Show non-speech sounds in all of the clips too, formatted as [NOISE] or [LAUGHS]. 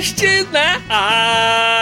Podcast na área,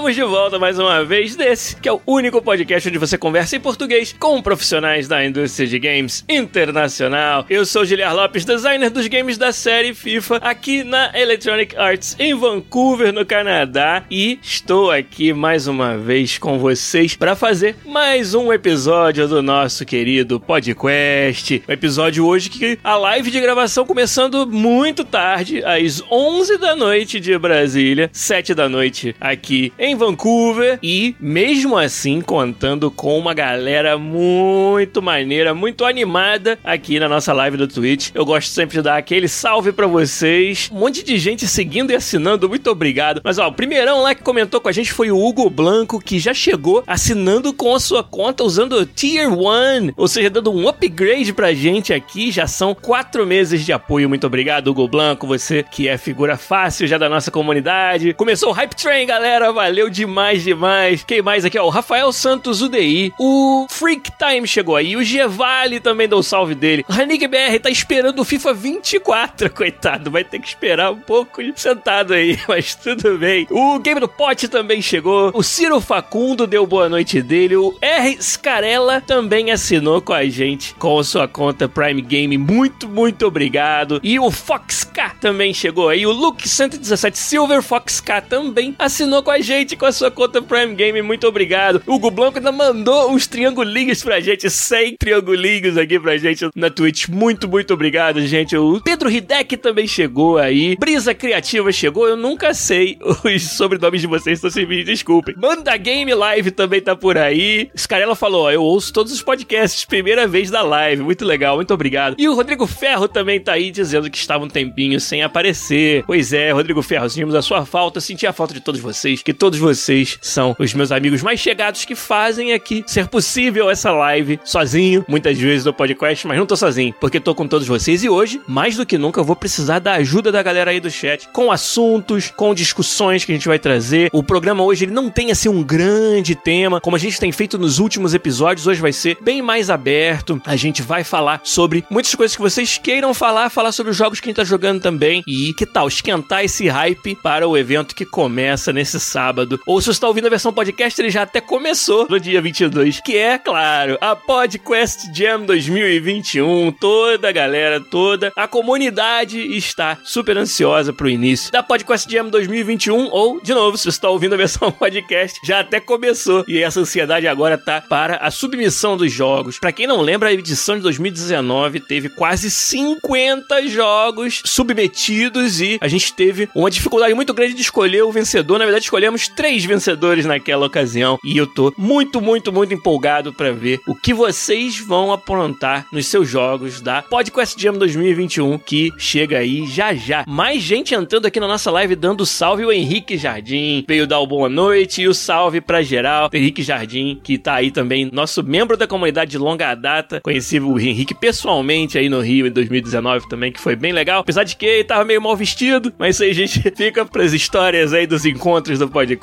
Estamos de volta mais uma vez desse, que é o único podcast onde você conversa em português com profissionais da indústria de games internacional. Eu sou Giliar Lopes, designer dos games da série FIFA, aqui na Electronic Arts em Vancouver, no Canadá, e estou aqui mais uma vez com vocês para fazer mais um episódio do nosso querido podcast. Um episódio hoje que a live de gravação começando muito tarde, às 11 da noite de Brasília, 7 da noite aqui em Vancouver e mesmo assim contando com uma galera muito maneira, muito animada aqui na nossa live do Twitch. Eu gosto sempre de dar aquele salve para vocês. Um monte de gente seguindo e assinando, muito obrigado. Mas ó, o primeirão lá que comentou com a gente foi o Hugo Blanco, que já chegou assinando com a sua conta usando o Tier 1, ou seja, dando um upgrade pra gente aqui. Já são quatro meses de apoio. Muito obrigado, Hugo Blanco, você que é figura fácil já da nossa comunidade. Começou o Hype Train, galera. Valeu demais, demais. Quem mais aqui? Ó, o Rafael Santos UDI. O Freak Time chegou aí. O Gevali também deu o salve dele. O Hanik BR tá esperando o FIFA 24, [LAUGHS] coitado. Vai ter que esperar um pouco sentado aí, [LAUGHS] mas tudo bem. O Game do Pote também chegou. O Ciro Facundo deu boa noite dele. O R. Scarella também assinou com a gente com sua conta Prime Game. Muito, muito obrigado. E o Fox K também chegou aí. O Luke 117 Silver Fox K também assinou com a gente com a sua conta Prime Game. Muito obrigado. O Hugo Blanco ainda mandou uns triangulinhos pra gente. 100 triangulinhos aqui pra gente na Twitch. Muito, muito obrigado, gente. O Pedro Hideki também chegou aí. Brisa Criativa chegou. Eu nunca sei [LAUGHS] os sobrenomes de vocês, então se me desculpem. Manda Game Live também tá por aí. Scarella falou: ó, eu ouço todos os podcasts, primeira vez da live. Muito legal, muito obrigado. E o Rodrigo Ferro também tá aí dizendo que estava um tempinho sem aparecer. Pois é, Rodrigo Ferro, sentimos a sua falta, senti a falta de todos vocês, que todos vocês são os meus amigos mais chegados que fazem aqui ser possível essa live sozinho, muitas vezes no podcast, mas não tô sozinho, porque tô com todos vocês e hoje, mais do que nunca, eu vou precisar da ajuda da galera aí do chat, com assuntos, com discussões que a gente vai trazer. O programa hoje ele não tem assim um grande tema, como a gente tem feito nos últimos episódios, hoje vai ser bem mais aberto. A gente vai falar sobre muitas coisas que vocês queiram falar, falar sobre os jogos que a gente tá jogando também e que tal esquentar esse hype para o evento que começa nesse sábado. Ou se você está ouvindo a versão podcast, ele já até começou no dia 22, que é, claro, a Podcast Jam 2021. Toda a galera, toda a comunidade está super ansiosa pro início da Podcast Jam 2021 ou, de novo, se você está ouvindo a versão [LAUGHS] podcast, já até começou e essa ansiedade agora tá para a submissão dos jogos. Para quem não lembra, a edição de 2019 teve quase 50 jogos submetidos e a gente teve uma dificuldade muito grande de escolher o vencedor. Na verdade, escolhemos três vencedores naquela ocasião e eu tô muito, muito, muito empolgado para ver o que vocês vão aprontar nos seus jogos da Podcast Jam 2021 que chega aí já já. Mais gente entrando aqui na nossa live dando salve o Henrique Jardim veio dar o boa noite e o salve para geral. Henrique Jardim que tá aí também, nosso membro da comunidade de longa data. Conheci o Henrique pessoalmente aí no Rio em 2019 também, que foi bem legal. Apesar de que ele tava meio mal vestido, mas isso aí gente [LAUGHS] fica pras histórias aí dos encontros do podcast.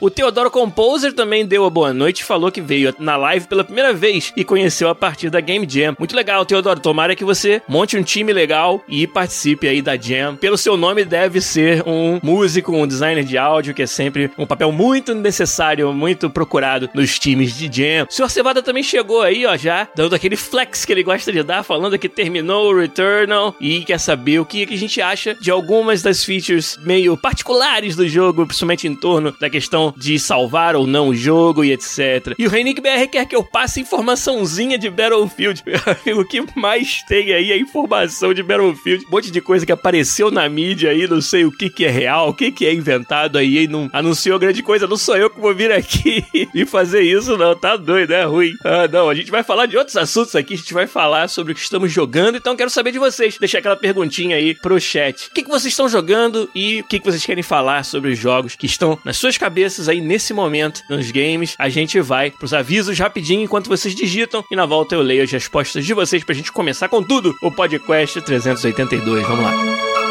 O Teodoro Composer também deu a boa noite e falou que veio na live pela primeira vez e conheceu a partir da Game Jam. Muito legal, Teodoro. Tomara que você monte um time legal e participe aí da Jam. Pelo seu nome, deve ser um músico, um designer de áudio, que é sempre um papel muito necessário, muito procurado nos times de Jam. O Sr. Cevada também chegou aí, ó, já, dando aquele flex que ele gosta de dar, falando que terminou o Returnal e quer saber o que, a gente acha de algumas das features meio particulares do jogo, principalmente em torno da questão de salvar ou não o jogo e etc. E o Reinick BR quer que eu passe informaçãozinha de Battlefield. [LAUGHS] o que mais tem aí é informação de Battlefield. Um monte de coisa que apareceu na mídia aí, não sei o que que é real, o que que é inventado aí, e não anunciou grande coisa. Não sou eu que vou vir aqui [LAUGHS] e fazer isso, não. Tá doido, é ruim. Ah, não, a gente vai falar de outros assuntos aqui, a gente vai falar sobre o que estamos jogando, então quero saber de vocês. Deixa aquela perguntinha aí pro chat. O que, que vocês estão jogando e o que, que vocês querem falar sobre os jogos que estão nas suas cabeças aí nesse momento nos games? A gente vai pros avisos rapidinho enquanto vocês digitam e na volta eu leio as respostas de vocês pra gente começar com tudo o podcast 382. Vamos lá.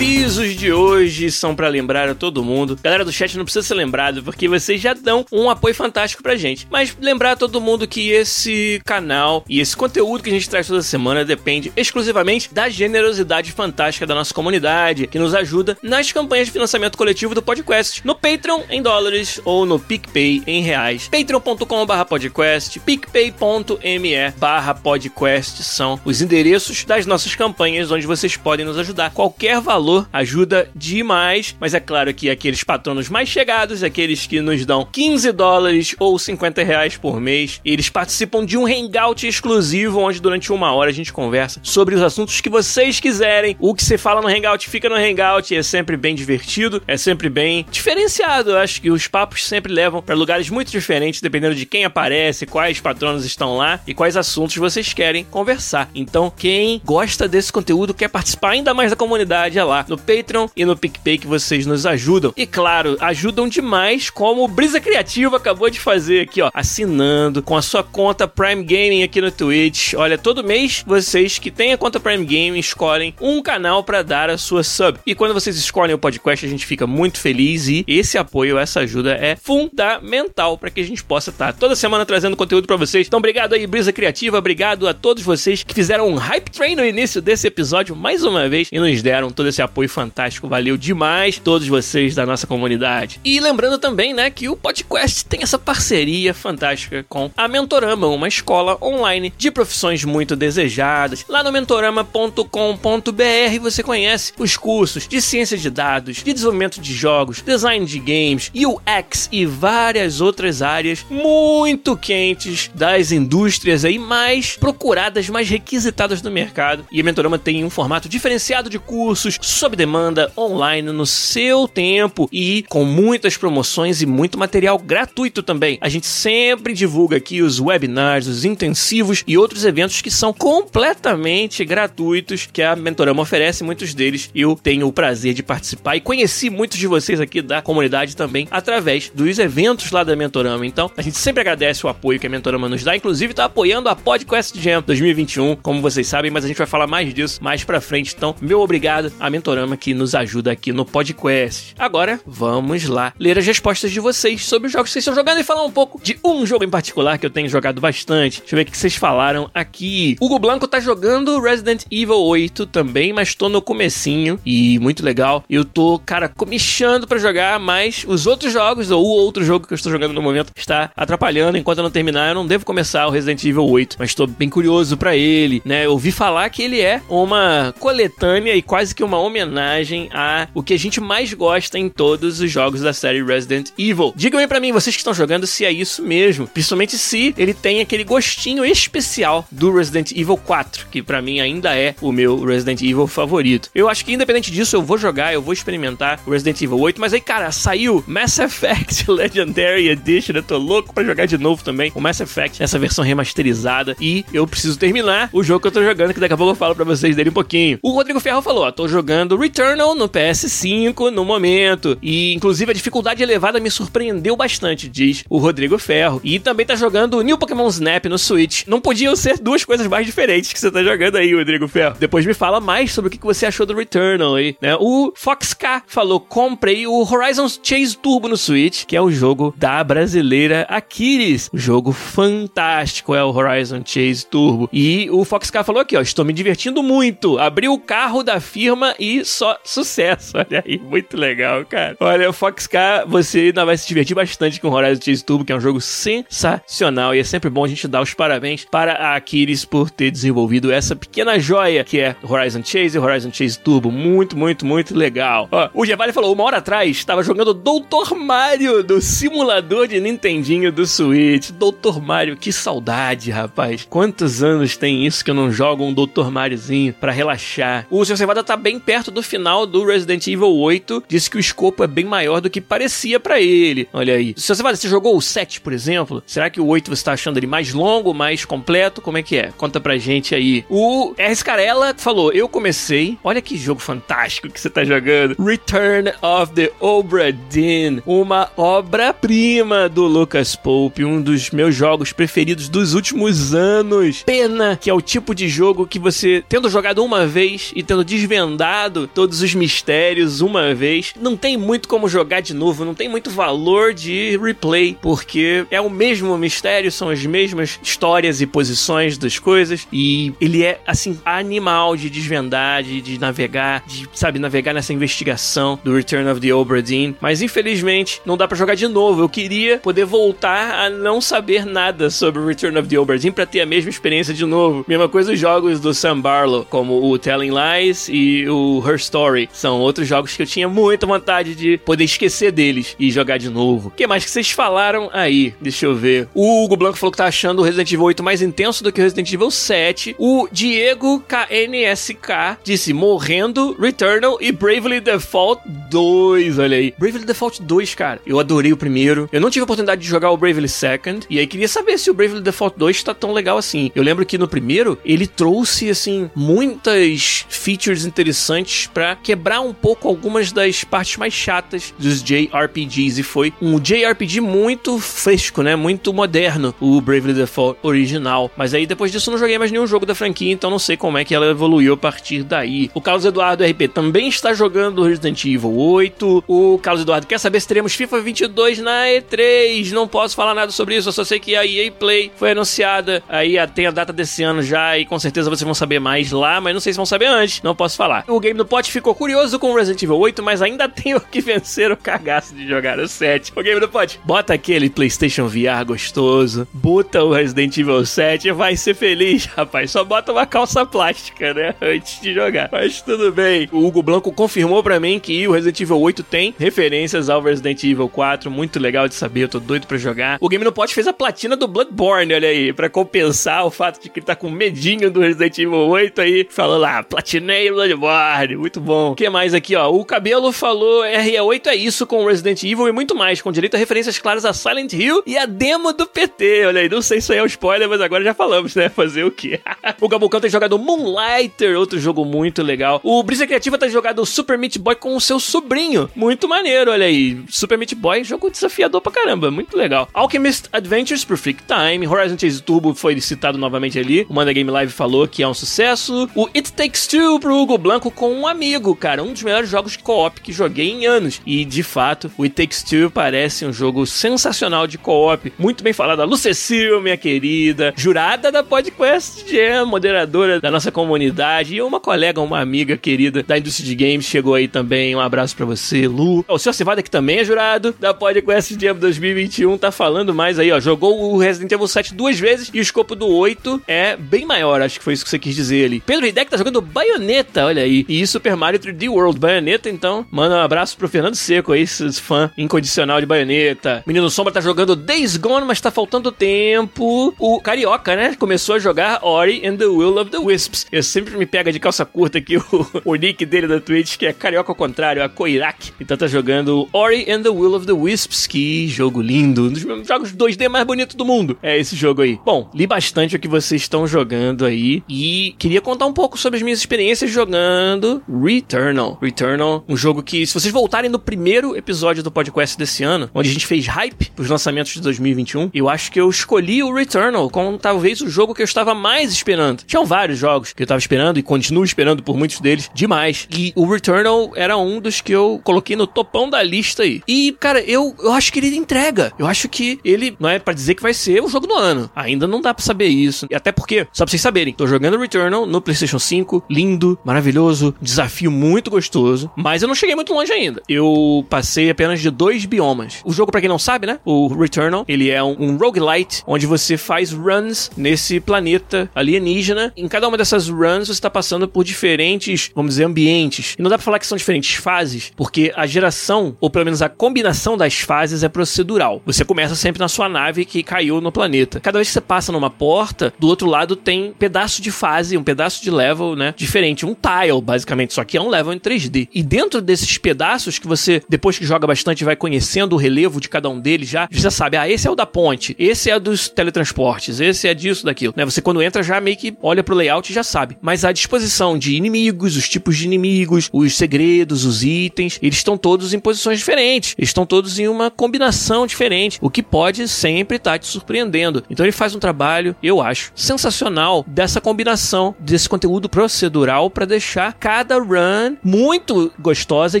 Avisos de hoje são para lembrar a todo mundo. Galera do chat não precisa ser lembrado, porque vocês já dão um apoio fantástico pra gente. Mas lembrar a todo mundo que esse canal e esse conteúdo que a gente traz toda semana depende exclusivamente da generosidade fantástica da nossa comunidade, que nos ajuda nas campanhas de financiamento coletivo do podcast, no Patreon em dólares ou no PicPay em reais. patreon.com.br podcast, picpay.me barra podcast são os endereços das nossas campanhas onde vocês podem nos ajudar. Qualquer valor ajuda demais, mas é claro que aqueles patronos mais chegados, aqueles que nos dão 15 dólares ou 50 reais por mês, eles participam de um hangout exclusivo onde durante uma hora a gente conversa sobre os assuntos que vocês quiserem. O que você fala no hangout fica no hangout, é sempre bem divertido, é sempre bem diferenciado. Eu acho que os papos sempre levam para lugares muito diferentes, dependendo de quem aparece, quais patronos estão lá e quais assuntos vocês querem conversar. Então, quem gosta desse conteúdo, quer participar ainda mais da comunidade, é lá no Patreon e no PicPay que vocês nos ajudam. E claro, ajudam demais, como o Brisa Criativa acabou de fazer aqui, ó, assinando com a sua conta Prime Gaming aqui no Twitch. Olha, todo mês vocês que têm a conta Prime Gaming escolhem um canal para dar a sua sub. E quando vocês escolhem o podcast, a gente fica muito feliz e esse apoio, essa ajuda é fundamental para que a gente possa estar tá toda semana trazendo conteúdo para vocês. Então, obrigado aí, Brisa Criativa, obrigado a todos vocês que fizeram um hype train no início desse episódio mais uma vez e nos deram todo esse apoio apoio fantástico. Valeu demais todos vocês da nossa comunidade. E lembrando também, né, que o podcast tem essa parceria fantástica com a Mentorama, uma escola online de profissões muito desejadas. Lá no mentorama.com.br você conhece os cursos de ciência de dados, de desenvolvimento de jogos, design de games, UX e várias outras áreas muito quentes das indústrias aí mais procuradas, mais requisitadas do mercado. E a Mentorama tem um formato diferenciado de cursos sob demanda, online, no seu tempo e com muitas promoções e muito material gratuito também. A gente sempre divulga aqui os webinars, os intensivos e outros eventos que são completamente gratuitos que a Mentorama oferece, muitos deles eu tenho o prazer de participar e conheci muitos de vocês aqui da comunidade também através dos eventos lá da Mentorama. Então, a gente sempre agradece o apoio que a Mentorama nos dá, inclusive está apoiando a Podcast Jam 2021, como vocês sabem, mas a gente vai falar mais disso mais pra frente. Então, meu obrigado à Mentorama Mentorama que nos ajuda aqui no podcast. Agora, vamos lá ler as respostas de vocês sobre os jogos que vocês estão jogando e falar um pouco de um jogo em particular que eu tenho jogado bastante. Deixa eu ver o que vocês falaram aqui. Hugo Blanco tá jogando Resident Evil 8 também, mas tô no comecinho e muito legal. Eu tô, cara, comichando para jogar, mas os outros jogos, ou o outro jogo que eu estou jogando no momento, está atrapalhando. Enquanto eu não terminar, eu não devo começar o Resident Evil 8, mas tô bem curioso para ele, né? Eu ouvi falar que ele é uma coletânea e quase que uma homenagem homenagem a o que a gente mais gosta em todos os jogos da série Resident Evil. Digam aí pra mim, vocês que estão jogando, se é isso mesmo. Principalmente se ele tem aquele gostinho especial do Resident Evil 4, que para mim ainda é o meu Resident Evil favorito. Eu acho que independente disso, eu vou jogar, eu vou experimentar o Resident Evil 8, mas aí, cara, saiu Mass Effect [LAUGHS] Legendary Edition, eu tô louco pra jogar de novo também o Mass Effect, essa versão remasterizada, e eu preciso terminar o jogo que eu tô jogando, que daqui a pouco eu falo pra vocês dele um pouquinho. O Rodrigo Ferro falou, ó, tô jogando Returnal no PS5 no momento. E inclusive a dificuldade elevada me surpreendeu bastante, diz o Rodrigo Ferro. E também tá jogando New Pokémon Snap no Switch. Não podiam ser duas coisas mais diferentes que você tá jogando aí, Rodrigo Ferro. Depois me fala mais sobre o que você achou do Returnal aí, né? O Fox K falou: comprei o Horizon Chase Turbo no Switch, que é o jogo da brasileira Aquiles. O jogo fantástico é o Horizon Chase Turbo. E o Fox K falou aqui, ó, estou me divertindo muito. Abri o carro da firma e só sucesso. Olha aí, muito legal, cara. Olha, o Fox-K, você ainda vai se divertir bastante com Horizon Chase Turbo, que é um jogo sensacional. E é sempre bom a gente dar os parabéns para a Aquiles por ter desenvolvido essa pequena joia que é Horizon Chase e Horizon Chase Turbo. Muito, muito, muito legal. Ó, o Gevali falou, uma hora atrás, estava jogando Doutor Mario do simulador de Nintendinho do Switch. Doutor Mario, que saudade, rapaz. Quantos anos tem isso que eu não jogo um Doutor Mariozinho para relaxar? O Sr. Cevada tá bem perto do final do Resident Evil 8. Disse que o escopo é bem maior do que parecia para ele. Olha aí. Sr. Cevada, você jogou o 7, por exemplo? Será que o 8 você tá achando ele mais longo, mais completo? Como é que é? Conta pra gente aí. O R. Scarella falou: Eu comecei. Olha que jogo fantástico que você tá jogando. Return of the Obra Dinn. Uma obra-prima do Lucas Pope. Um dos meus jogos preferidos dos últimos anos. Pena que é o tipo de jogo que você, tendo jogado uma vez e tendo desvendado todos os mistérios uma vez, não tem muito como jogar de novo. Não tem muito valor de replay. Porque é o mesmo mistério, são as mesmas histórias e posições das coisas. E ele é, assim, animal de desvendar, de, de navegar, de, sabe, navegar nessa investigação do Return of the Obra Dinn. Mas infelizmente não dá para jogar de novo. Eu queria poder voltar a não saber nada sobre Return of the Obra Dinn pra ter a mesma experiência de novo. Mesma coisa os jogos do Sam Barlow, como o Telling Lies e o Her Story. São outros jogos que eu tinha muita vontade de poder esquecer deles e jogar de novo. O que mais que vocês falaram aí? Deixa eu ver. O Hugo Blanco falou que tá achando o Resident Evil 8 mais intenso do que o Resident Evil 7. O Diego KNSK disse morrendo, Returnal e Bravely Default 2. Olha aí. Bravely Default 2, cara. Eu adorei o primeiro. Eu não tive a oportunidade de jogar o Bravely Second. E aí queria saber se o Bravely Default 2 tá tão legal assim. Eu lembro que no primeiro ele trouxe, assim, muitas features interessantes para quebrar um pouco algumas das partes mais chatas dos JRPGs. E foi um JRPG muito fresco, né? Muito moderno, o Bravely Default original. Mas aí depois disso eu não joguei mais nenhum jogo da franquia, então não sei como é que ela evoluiu a partir daí. O Carlos Eduardo RP também está jogando Resident Evil 8. O Carlos Eduardo quer saber se teremos FIFA 22 na E3. Não posso falar nada sobre isso, eu só sei que a EA Play foi anunciada. Aí tem a data desse ano já e com certeza vocês vão saber mais lá, mas não sei se vão saber antes. Não posso falar. O Game do Pote ficou curioso com Resident Evil 8, mas ainda [LAUGHS] tenho que vencer o cagaço de jogar o 7. O Game do Pote, bota aquele PlayStation VR gostoso, bota o Resident Evil 7 e vai ser feliz, [LAUGHS] rapaz. Só bota uma calça plástica, né? Antes de jogar. Mas tudo bem. O Hugo Blanco confirmou para mim que o Resident Evil 8 tem referências ao Resident Evil 4. Muito legal de saber, eu tô doido pra jogar. O Game no Pote fez a platina do Bloodborne, olha aí, pra compensar o fato de que ele tá com medinho do Resident Evil 8 aí. Falou lá, platinei Bloodborne. Muito bom. O que mais aqui, ó? O Cabelo falou RE8 é isso com Resident Evil e muito mais, com direito a referências claras a Silent Hill e a demo do PT. Olha aí, não sei se é um spoiler, mas agora já falamos, né? Fazer o quê? [LAUGHS] o Gabucão tem jogado Moonlighter, outro jogo muito legal. O Brisa Criativa tem jogado Super Meat Boy com o seu sobrinho. Muito maneiro, olha aí. Super Meat Boy, jogo desafiador pra caramba, muito legal. Alchemist Adventures por Freak Time. Horizon Chase Turbo foi citado novamente ali. O Manda Game Live falou que é um sucesso. O It Takes Two pro Hugo Blanco com um amigo, cara. Um dos melhores jogos de co-op que joguei em anos. E, de fato, o It Takes Two parece um jogo sensacional de co-op. Muito bem falado. A Lucecil, minha querida, jurada da PodQuest Jam, moderadora da nossa comunidade. E uma colega, uma amiga querida da indústria de games chegou aí também. Um abraço para você, Lu. O Sr. Cevada, que também é jurado da PodQuest Jam 2021, tá falando mais aí, ó. Jogou o Resident Evil 7 duas vezes e o escopo do 8 é bem maior. Acho que foi isso que você quis dizer ali. Pedro Hidek tá jogando Bayonetta, olha aí. E Super Mario 3D World Bayonetta, então. Manda um abraço pro Fernando Seco aí, fã incondicional de Bayonetta. Menino Sombra tá jogando Days Gone, mas tá faltando tempo. O Carioca, né? Começou a jogar Ori and the Will of the Wisps. Eu sempre me pega de calça curta aqui [LAUGHS] o, o nick dele da Twitch, que é Carioca ao contrário, a Koirak. Então tá jogando Ori and the Will of the Wisps. Que jogo lindo. Um dos jogos 2D mais bonitos do mundo. É esse jogo aí. Bom, li bastante o que vocês estão jogando aí. E queria contar um pouco sobre as minhas experiências jogando Returnal. Returnal, um jogo que, se vocês voltarem no primeiro episódio do podcast desse ano, onde a gente fez hype pros lançamentos de 2021, eu acho que eu escolhi o Returnal como talvez o jogo que eu estava mais esperando. Tinham vários jogos que eu estava esperando e continuo esperando por muitos deles demais. E o Returnal era um dos que eu coloquei no topão da lista aí. E, cara, eu, eu acho que ele entrega. Eu acho que ele não é para dizer que vai ser o jogo do ano. Ainda não dá para saber isso. E até porque, só pra vocês saberem, tô jogando Returnal no PlayStation 5, lindo, maravilhoso, desafiador desafio muito gostoso, mas eu não cheguei muito longe ainda. Eu passei apenas de dois biomas. O jogo, para quem não sabe, né? O Returnal, ele é um, um roguelite, onde você faz runs nesse planeta alienígena. Em cada uma dessas runs, você está passando por diferentes, vamos dizer, ambientes. E não dá pra falar que são diferentes fases, porque a geração, ou pelo menos a combinação das fases é procedural. Você começa sempre na sua nave que caiu no planeta. Cada vez que você passa numa porta, do outro lado tem pedaço de fase, um pedaço de level, né? Diferente. Um tile, basicamente. Só que é um level em 3D. E dentro desses pedaços que você, depois que joga bastante, vai conhecendo o relevo de cada um deles já, você sabe, ah, esse é o da ponte, esse é dos teletransportes, esse é disso, daquilo. Né? Você quando entra já meio que olha pro layout e já sabe. Mas a disposição de inimigos, os tipos de inimigos, os segredos, os itens, eles estão todos em posições diferentes. Eles estão todos em uma combinação diferente, o que pode sempre estar tá te surpreendendo. Então ele faz um trabalho, eu acho, sensacional dessa combinação desse conteúdo procedural para deixar cada run muito gostosa e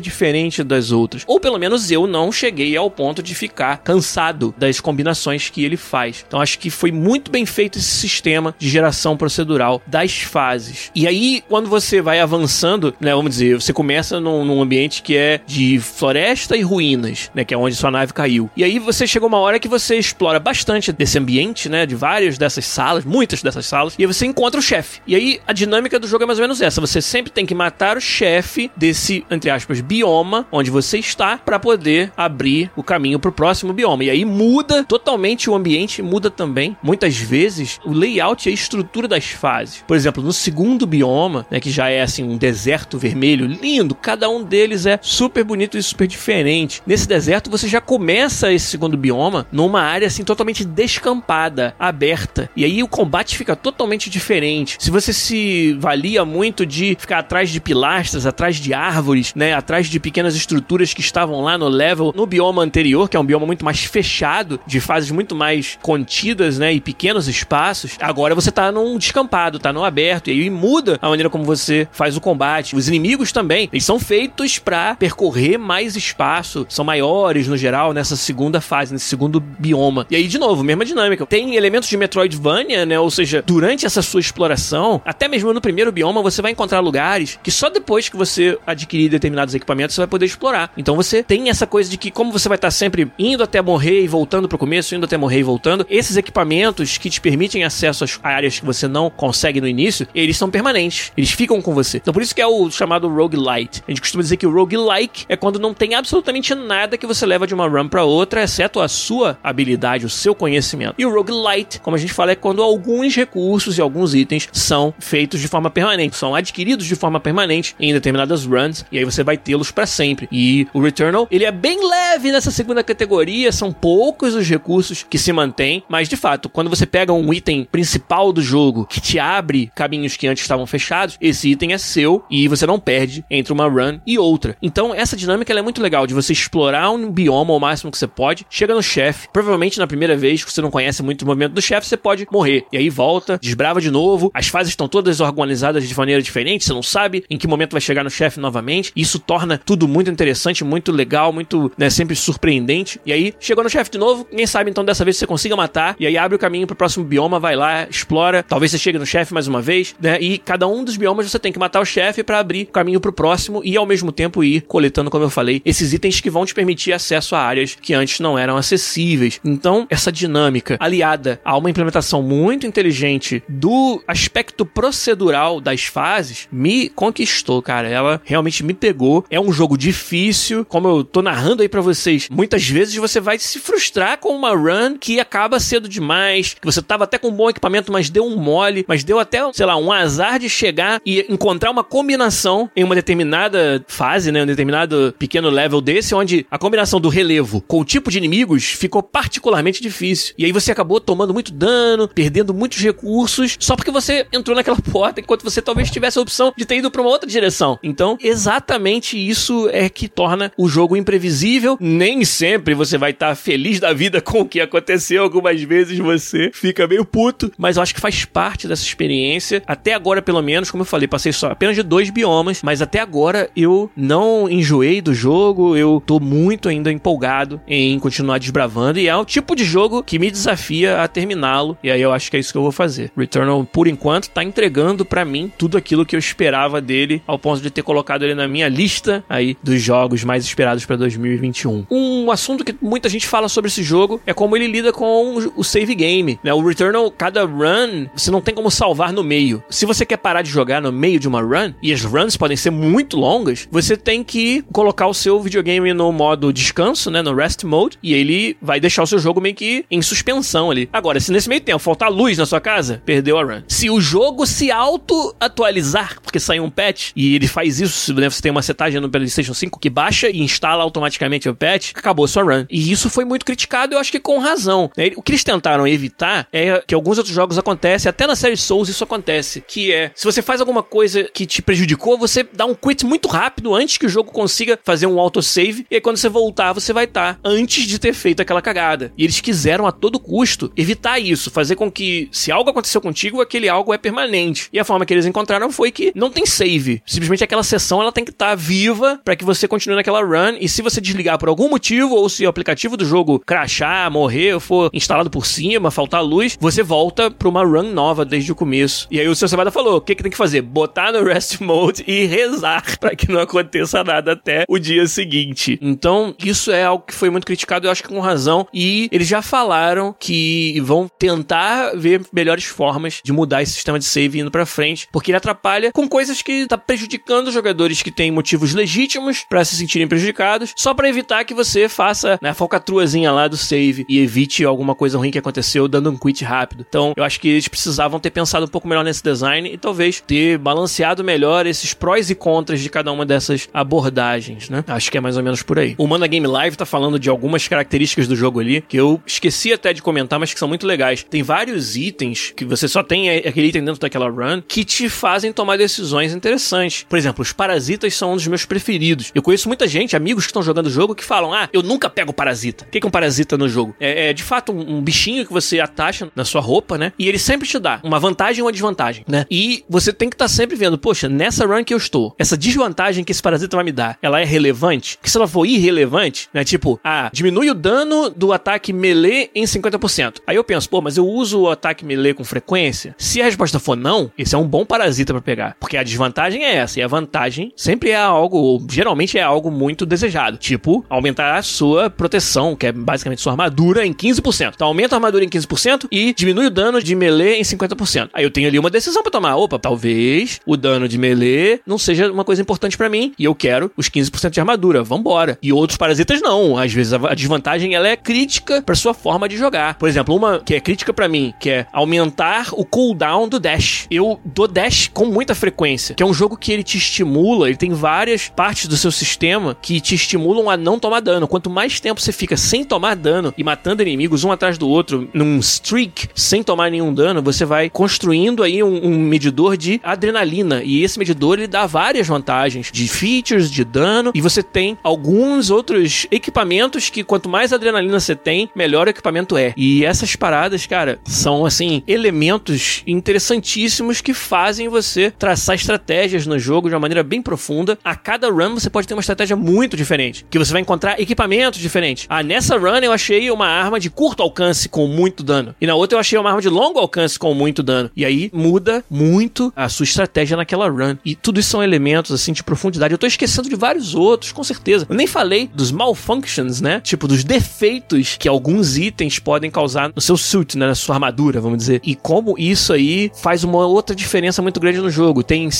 diferente das outras. Ou pelo menos eu não cheguei ao ponto de ficar cansado das combinações que ele faz. Então acho que foi muito bem feito esse sistema de geração procedural das fases. E aí, quando você vai avançando, né, vamos dizer, você começa num, num ambiente que é de floresta e ruínas, né, que é onde sua nave caiu. E aí você chega uma hora que você explora bastante desse ambiente, né, de várias dessas salas, muitas dessas salas, e aí você encontra o chefe. E aí a dinâmica do jogo é mais ou menos essa, você sempre tem que matar o chefe desse, entre aspas, bioma onde você está para poder abrir o caminho pro próximo bioma. E aí muda totalmente o ambiente, muda também, muitas vezes, o layout e a estrutura das fases. Por exemplo, no segundo bioma, né, que já é assim um deserto vermelho lindo, cada um deles é super bonito e super diferente. Nesse deserto você já começa esse segundo bioma numa área assim totalmente descampada, aberta. E aí o combate fica totalmente diferente. Se você se valia muito de ficar atrás de pilastras, atrás de árvores, né, atrás de pequenas estruturas que estavam lá no level no bioma anterior, que é um bioma muito mais fechado, de fases muito mais contidas, né, e pequenos espaços, agora você tá num descampado, tá no aberto, e aí muda a maneira como você faz o combate. Os inimigos também, eles são feitos para percorrer mais espaço, são maiores no geral nessa segunda fase, nesse segundo bioma. E aí, de novo, mesma dinâmica. Tem elementos de Metroidvania, né, ou seja, durante essa sua exploração, até mesmo no primeiro bioma, você vai encontrar lugares que só depois que você adquirir determinados equipamentos você vai poder explorar. Então você tem essa coisa de que, como você vai estar sempre indo até morrer e voltando pro começo, indo até morrer e voltando, esses equipamentos que te permitem acesso às áreas que você não consegue no início, eles são permanentes. Eles ficam com você. Então por isso que é o chamado roguelite. A gente costuma dizer que o roguelike é quando não tem absolutamente nada que você leva de uma run para outra, exceto a sua habilidade, o seu conhecimento. E o roguelite, como a gente fala, é quando alguns recursos e alguns itens são feitos de forma permanente, são adquiridos de forma permanente em determinadas runs, e aí você vai tê-los para sempre. E o Returnal, ele é bem leve nessa segunda categoria, são poucos os recursos que se mantêm, mas de fato, quando você pega um item principal do jogo que te abre caminhos que antes estavam fechados, esse item é seu e você não perde entre uma run e outra. Então, essa dinâmica é muito legal de você explorar um bioma ao máximo que você pode, chega no chefe, provavelmente na primeira vez que você não conhece muito o movimento do chefe, você pode morrer. E aí volta, desbrava de novo, as fases estão todas organizadas de maneira diferente, você não sabe em que momento vai chegar no chefe novamente. Isso torna tudo muito interessante, muito legal, muito, né, sempre surpreendente. E aí, chegou no chefe de novo, quem sabe então dessa vez você consiga matar, e aí abre o caminho pro próximo bioma, vai lá, explora, talvez você chegue no chefe mais uma vez, né? E cada um dos biomas você tem que matar o chefe para abrir o caminho pro próximo e ao mesmo tempo ir coletando, como eu falei, esses itens que vão te permitir acesso a áreas que antes não eram acessíveis. Então, essa dinâmica aliada a uma implementação muito inteligente do aspecto procedural das fases me conquistou, cara. Ela realmente me pegou. É um jogo difícil, como eu tô narrando aí para vocês. Muitas vezes você vai se frustrar com uma run que acaba cedo demais, que você tava até com um bom equipamento, mas deu um mole, mas deu até, sei lá, um azar de chegar e encontrar uma combinação em uma determinada fase, né, um determinado pequeno level desse, onde a combinação do relevo com o tipo de inimigos ficou particularmente difícil. E aí você acabou tomando muito dano, perdendo muitos recursos, só porque você entrou naquela [LAUGHS] porta enquanto você talvez tivesse a opção de ter ido para uma outra direção. Então, exatamente isso é que torna o jogo imprevisível. Nem sempre você vai estar tá feliz da vida [LAUGHS] com o que aconteceu. Algumas vezes você fica meio puto, mas eu acho que faz parte dessa experiência. Até agora, pelo menos, como eu falei, passei só apenas de dois biomas, mas até agora eu não enjoei do jogo. Eu tô muito ainda empolgado em continuar desbravando e é o tipo de jogo que me desafia a terminá-lo. E aí eu acho que é isso que eu vou fazer. Returnal, por enquanto, tá entregando para mim tudo aquilo que eu esperava dele ele ao ponto de ter colocado ele na minha lista aí dos jogos mais esperados para 2021. Um assunto que muita gente fala sobre esse jogo é como ele lida com o save game, né? O Returnal, cada run, você não tem como salvar no meio. Se você quer parar de jogar no meio de uma run, e as runs podem ser muito longas, você tem que colocar o seu videogame no modo descanso, né? No rest mode, e ele vai deixar o seu jogo meio que em suspensão ali. Agora, se nesse meio tempo faltar luz na sua casa, perdeu a run. Se o jogo se auto-atualizar, porque saiu um patch, e ele faz isso, né? Você tem uma setagem no PlayStation 5 que baixa e instala automaticamente o patch, acabou a sua run. E isso foi muito criticado, eu acho que com razão. Né? O que eles tentaram evitar é que alguns outros jogos acontecem, até na série Souls isso acontece, que é, se você faz alguma coisa que te prejudicou, você dá um quit muito rápido antes que o jogo consiga fazer um autosave, e aí quando você voltar, você vai estar tá antes de ter feito aquela cagada. E eles quiseram a todo custo evitar isso, fazer com que se algo aconteceu contigo, aquele algo é permanente. E a forma que eles encontraram foi que não tem save. Simplesmente aquela sessão ela tem que estar tá viva para que você continue naquela run. E se você desligar por algum motivo, ou se o aplicativo do jogo crashar, morrer, for instalado por cima, faltar luz, você volta pra uma run nova desde o começo. E aí o seu Sabada falou: o que, que tem que fazer? Botar no rest mode e rezar [LAUGHS] para que não aconteça nada até o dia seguinte. Então, isso é algo que foi muito criticado, eu acho que com razão. E eles já falaram que vão tentar ver melhores formas de mudar esse sistema de save indo pra frente, porque ele atrapalha com coisas que tá prejudicando jogadores que têm motivos legítimos para se sentirem prejudicados, só para evitar que você faça né, a falcatruazinha lá do save e evite alguma coisa ruim que aconteceu dando um quit rápido. Então, eu acho que eles precisavam ter pensado um pouco melhor nesse design e talvez ter balanceado melhor esses prós e contras de cada uma dessas abordagens, né? Acho que é mais ou menos por aí. O Mana Game Live tá falando de algumas características do jogo ali que eu esqueci até de comentar, mas que são muito legais. Tem vários itens que você só tem aquele item dentro daquela run que te fazem tomar decisões interessantes. Por exemplo, os parasitas são um dos meus preferidos. Eu conheço muita gente, amigos que estão jogando o jogo, que falam: Ah, eu nunca pego parasita. O que é um parasita no jogo? É, é de fato um, um, bichinho que você atacha na sua roupa, né? E ele sempre te dá uma vantagem ou uma desvantagem, né? E você tem que estar tá sempre vendo, poxa, nessa run que eu estou, essa desvantagem que esse parasita vai me dar, ela é relevante? Que se ela for irrelevante, né? Tipo, ah, diminui o dano do ataque melee em 50%. Aí eu penso, pô, mas eu uso o ataque melee com frequência? Se a resposta for não, esse é um bom parasita para pegar. Porque a desvantagem é essa, e a vantagem sempre é algo, geralmente é algo muito desejado. Tipo, aumentar a sua proteção, que é basicamente sua armadura, em 15%. Então aumenta a armadura em 15% e diminui o dano de melee em 50%. Aí eu tenho ali uma decisão para tomar. Opa, talvez o dano de melee não seja uma coisa importante para mim e eu quero os 15% de armadura. Vambora. E outros parasitas não. Às vezes a desvantagem ela é crítica para sua forma de jogar. Por exemplo, uma que é crítica para mim, que é aumentar o cooldown do dash. Eu dou dash com muita frequência, que é um jogo que ele te estimula, ele tem várias partes do seu sistema que te estimulam a não tomar dano. Quanto mais tempo você fica sem tomar dano e matando inimigos um atrás do outro num streak sem tomar nenhum dano, você vai construindo aí um, um medidor de adrenalina e esse medidor ele dá várias vantagens de features, de dano e você tem alguns outros equipamentos que quanto mais adrenalina você tem, melhor o equipamento é. E essas paradas, cara, são assim elementos interessantíssimos que fazem você traçar estratégias no jogo de uma maneira bem profunda. A cada run você pode ter uma estratégia muito diferente, que você vai encontrar equipamentos diferentes. Ah, nessa run eu achei uma arma de curto alcance com muito dano. E na outra eu achei uma arma de longo alcance com muito dano. E aí muda muito a sua estratégia naquela run. E tudo isso são elementos assim de profundidade. Eu tô esquecendo de vários outros, com certeza. Eu nem falei dos malfunctions, né? Tipo dos defeitos que alguns itens podem causar no seu suit, né, na sua armadura, vamos dizer. E como isso aí faz uma outra diferença muito grande no jogo. Tem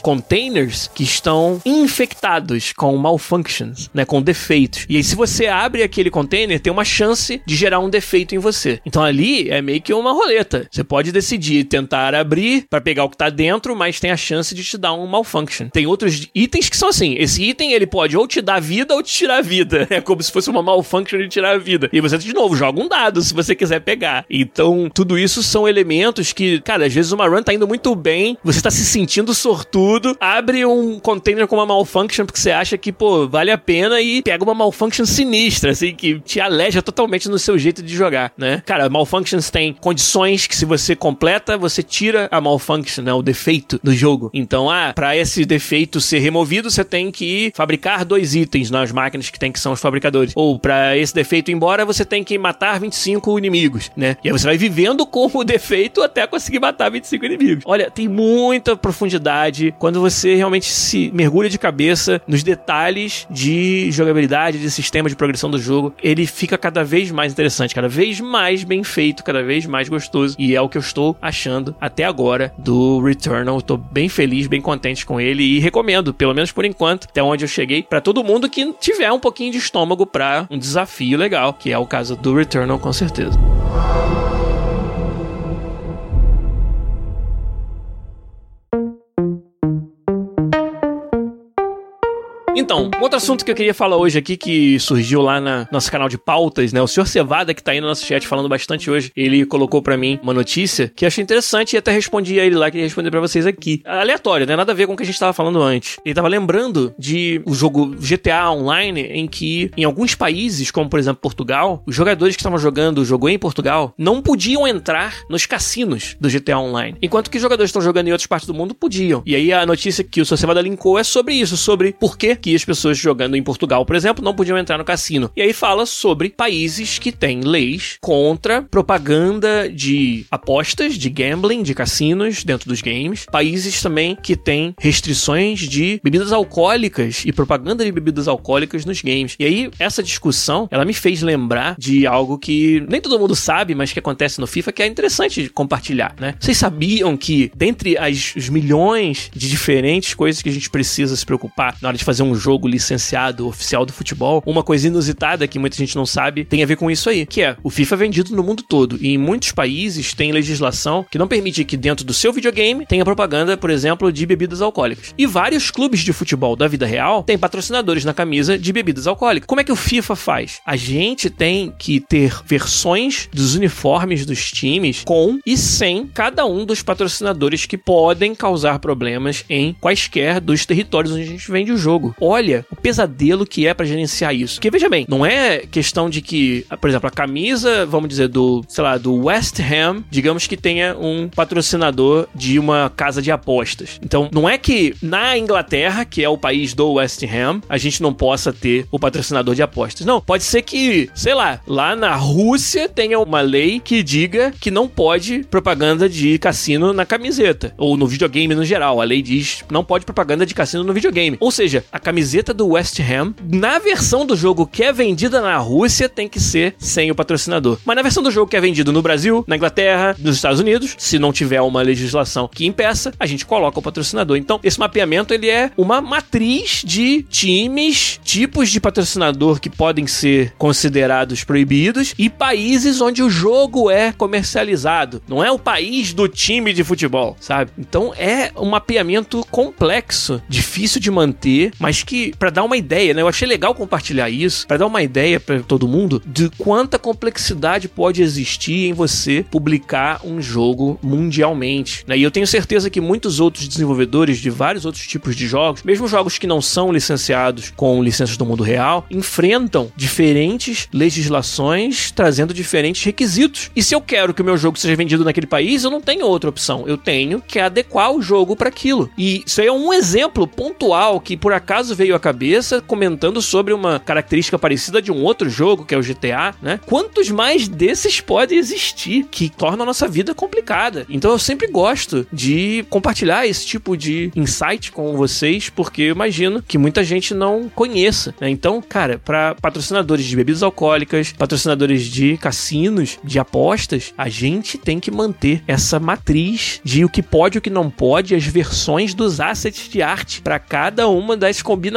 containers que estão infectados com malfunctions, né, com defeitos. E aí se você abre aquele container, tem uma chance de gerar um defeito em você. Então ali é meio que uma roleta. Você pode decidir tentar abrir para pegar o que tá dentro, mas tem a chance de te dar um malfunction. Tem outros itens que são assim, esse item ele pode ou te dar vida ou te tirar vida. [LAUGHS] É como se fosse uma malfunction de tirar a vida. E você de novo joga um dado se você quiser pegar. Então, tudo isso são elementos que, cara, às vezes uma run tá indo muito bem, você tá se sentindo sortudo, abre um container com uma malfunction porque você acha que, pô, vale a pena e pega uma malfunction sinistra, assim, que te aleja totalmente no seu jeito de jogar, né? Cara, malfunctions tem condições que se você completa, você tira a malfunction, né, o defeito do jogo. Então, ah, para esse defeito ser removido, você tem que fabricar dois itens nas máquinas que tem que são os fabricadores. Ou para esse defeito ir embora, você tem que matar 25 inimigos, né? E aí você vai vivendo com o defeito até conseguir matar 25 inimigos. Olha, tem muita profundidade quando você realmente se mergulha de cabeça nos detalhes de jogabilidade, de sistema de progressão do jogo, ele fica cada vez mais interessante, cada vez mais bem feito, cada vez mais gostoso. E é o que eu estou achando até agora do Returnal. Estou bem feliz, bem contente com ele e recomendo, pelo menos por enquanto, até onde eu cheguei, para todo mundo que tiver um pouquinho de estômago para um desafio legal, que é o caso do Returnal com certeza. Então, outro assunto que eu queria falar hoje aqui, que surgiu lá no nosso canal de pautas, né? O senhor Cevada, que tá aí no nosso chat falando bastante hoje, ele colocou para mim uma notícia que eu achei interessante e até respondi a ele lá, que ia responder pra vocês aqui. Aleatório, né? Nada a ver com o que a gente tava falando antes. Ele tava lembrando de o jogo GTA Online, em que em alguns países, como por exemplo Portugal, os jogadores que estavam jogando o jogo em Portugal não podiam entrar nos cassinos do GTA Online. Enquanto que jogadores que estão jogando em outras partes do mundo podiam. E aí a notícia que o senhor Cevada linkou é sobre isso, sobre por que que as pessoas jogando em Portugal, por exemplo, não podiam entrar no cassino. E aí fala sobre países que têm leis contra propaganda de apostas, de gambling, de cassinos dentro dos games. Países também que têm restrições de bebidas alcoólicas e propaganda de bebidas alcoólicas nos games. E aí essa discussão, ela me fez lembrar de algo que nem todo mundo sabe, mas que acontece no FIFA, que é interessante de compartilhar, né? Vocês sabiam que dentre as, os milhões de diferentes coisas que a gente precisa se preocupar na hora de fazer um jogo licenciado oficial do futebol, uma coisa inusitada que muita gente não sabe tem a ver com isso aí, que é o FIFA é vendido no mundo todo e em muitos países tem legislação que não permite que dentro do seu videogame tenha propaganda, por exemplo, de bebidas alcoólicas. E vários clubes de futebol da vida real têm patrocinadores na camisa de bebidas alcoólicas. Como é que o FIFA faz? A gente tem que ter versões dos uniformes dos times com e sem cada um dos patrocinadores que podem causar problemas em quaisquer dos territórios onde a gente vende o jogo olha o pesadelo que é para gerenciar isso. Porque veja bem, não é questão de que, por exemplo, a camisa, vamos dizer, do, sei lá, do West Ham, digamos que tenha um patrocinador de uma casa de apostas. Então, não é que na Inglaterra, que é o país do West Ham, a gente não possa ter o patrocinador de apostas. Não, pode ser que, sei lá, lá na Rússia tenha uma lei que diga que não pode propaganda de cassino na camiseta ou no videogame no geral. A lei diz não pode propaganda de cassino no videogame. Ou seja, a camiseta do West Ham, na versão do jogo que é vendida na Rússia, tem que ser sem o patrocinador. Mas na versão do jogo que é vendido no Brasil, na Inglaterra, nos Estados Unidos, se não tiver uma legislação que impeça, a gente coloca o patrocinador. Então, esse mapeamento ele é uma matriz de times, tipos de patrocinador que podem ser considerados proibidos e países onde o jogo é comercializado. Não é o país do time de futebol, sabe? Então é um mapeamento complexo, difícil de manter, mas que, para dar uma ideia, né? Eu achei legal compartilhar isso, para dar uma ideia para todo mundo de quanta complexidade pode existir em você publicar um jogo mundialmente. Né? E eu tenho certeza que muitos outros desenvolvedores de vários outros tipos de jogos, mesmo jogos que não são licenciados com licenças do mundo real, enfrentam diferentes legislações trazendo diferentes requisitos. E se eu quero que o meu jogo seja vendido naquele país, eu não tenho outra opção. Eu tenho que adequar o jogo para aquilo. E isso aí é um exemplo pontual que por acaso caso veio à cabeça comentando sobre uma característica parecida de um outro jogo, que é o GTA, né? Quantos mais desses podem existir que tornam a nossa vida complicada? Então eu sempre gosto de compartilhar esse tipo de insight com vocês, porque eu imagino que muita gente não conheça, né? Então, cara, para patrocinadores de bebidas alcoólicas, patrocinadores de cassinos, de apostas, a gente tem que manter essa matriz de o que pode e o que não pode, as versões dos assets de arte para cada uma das combinações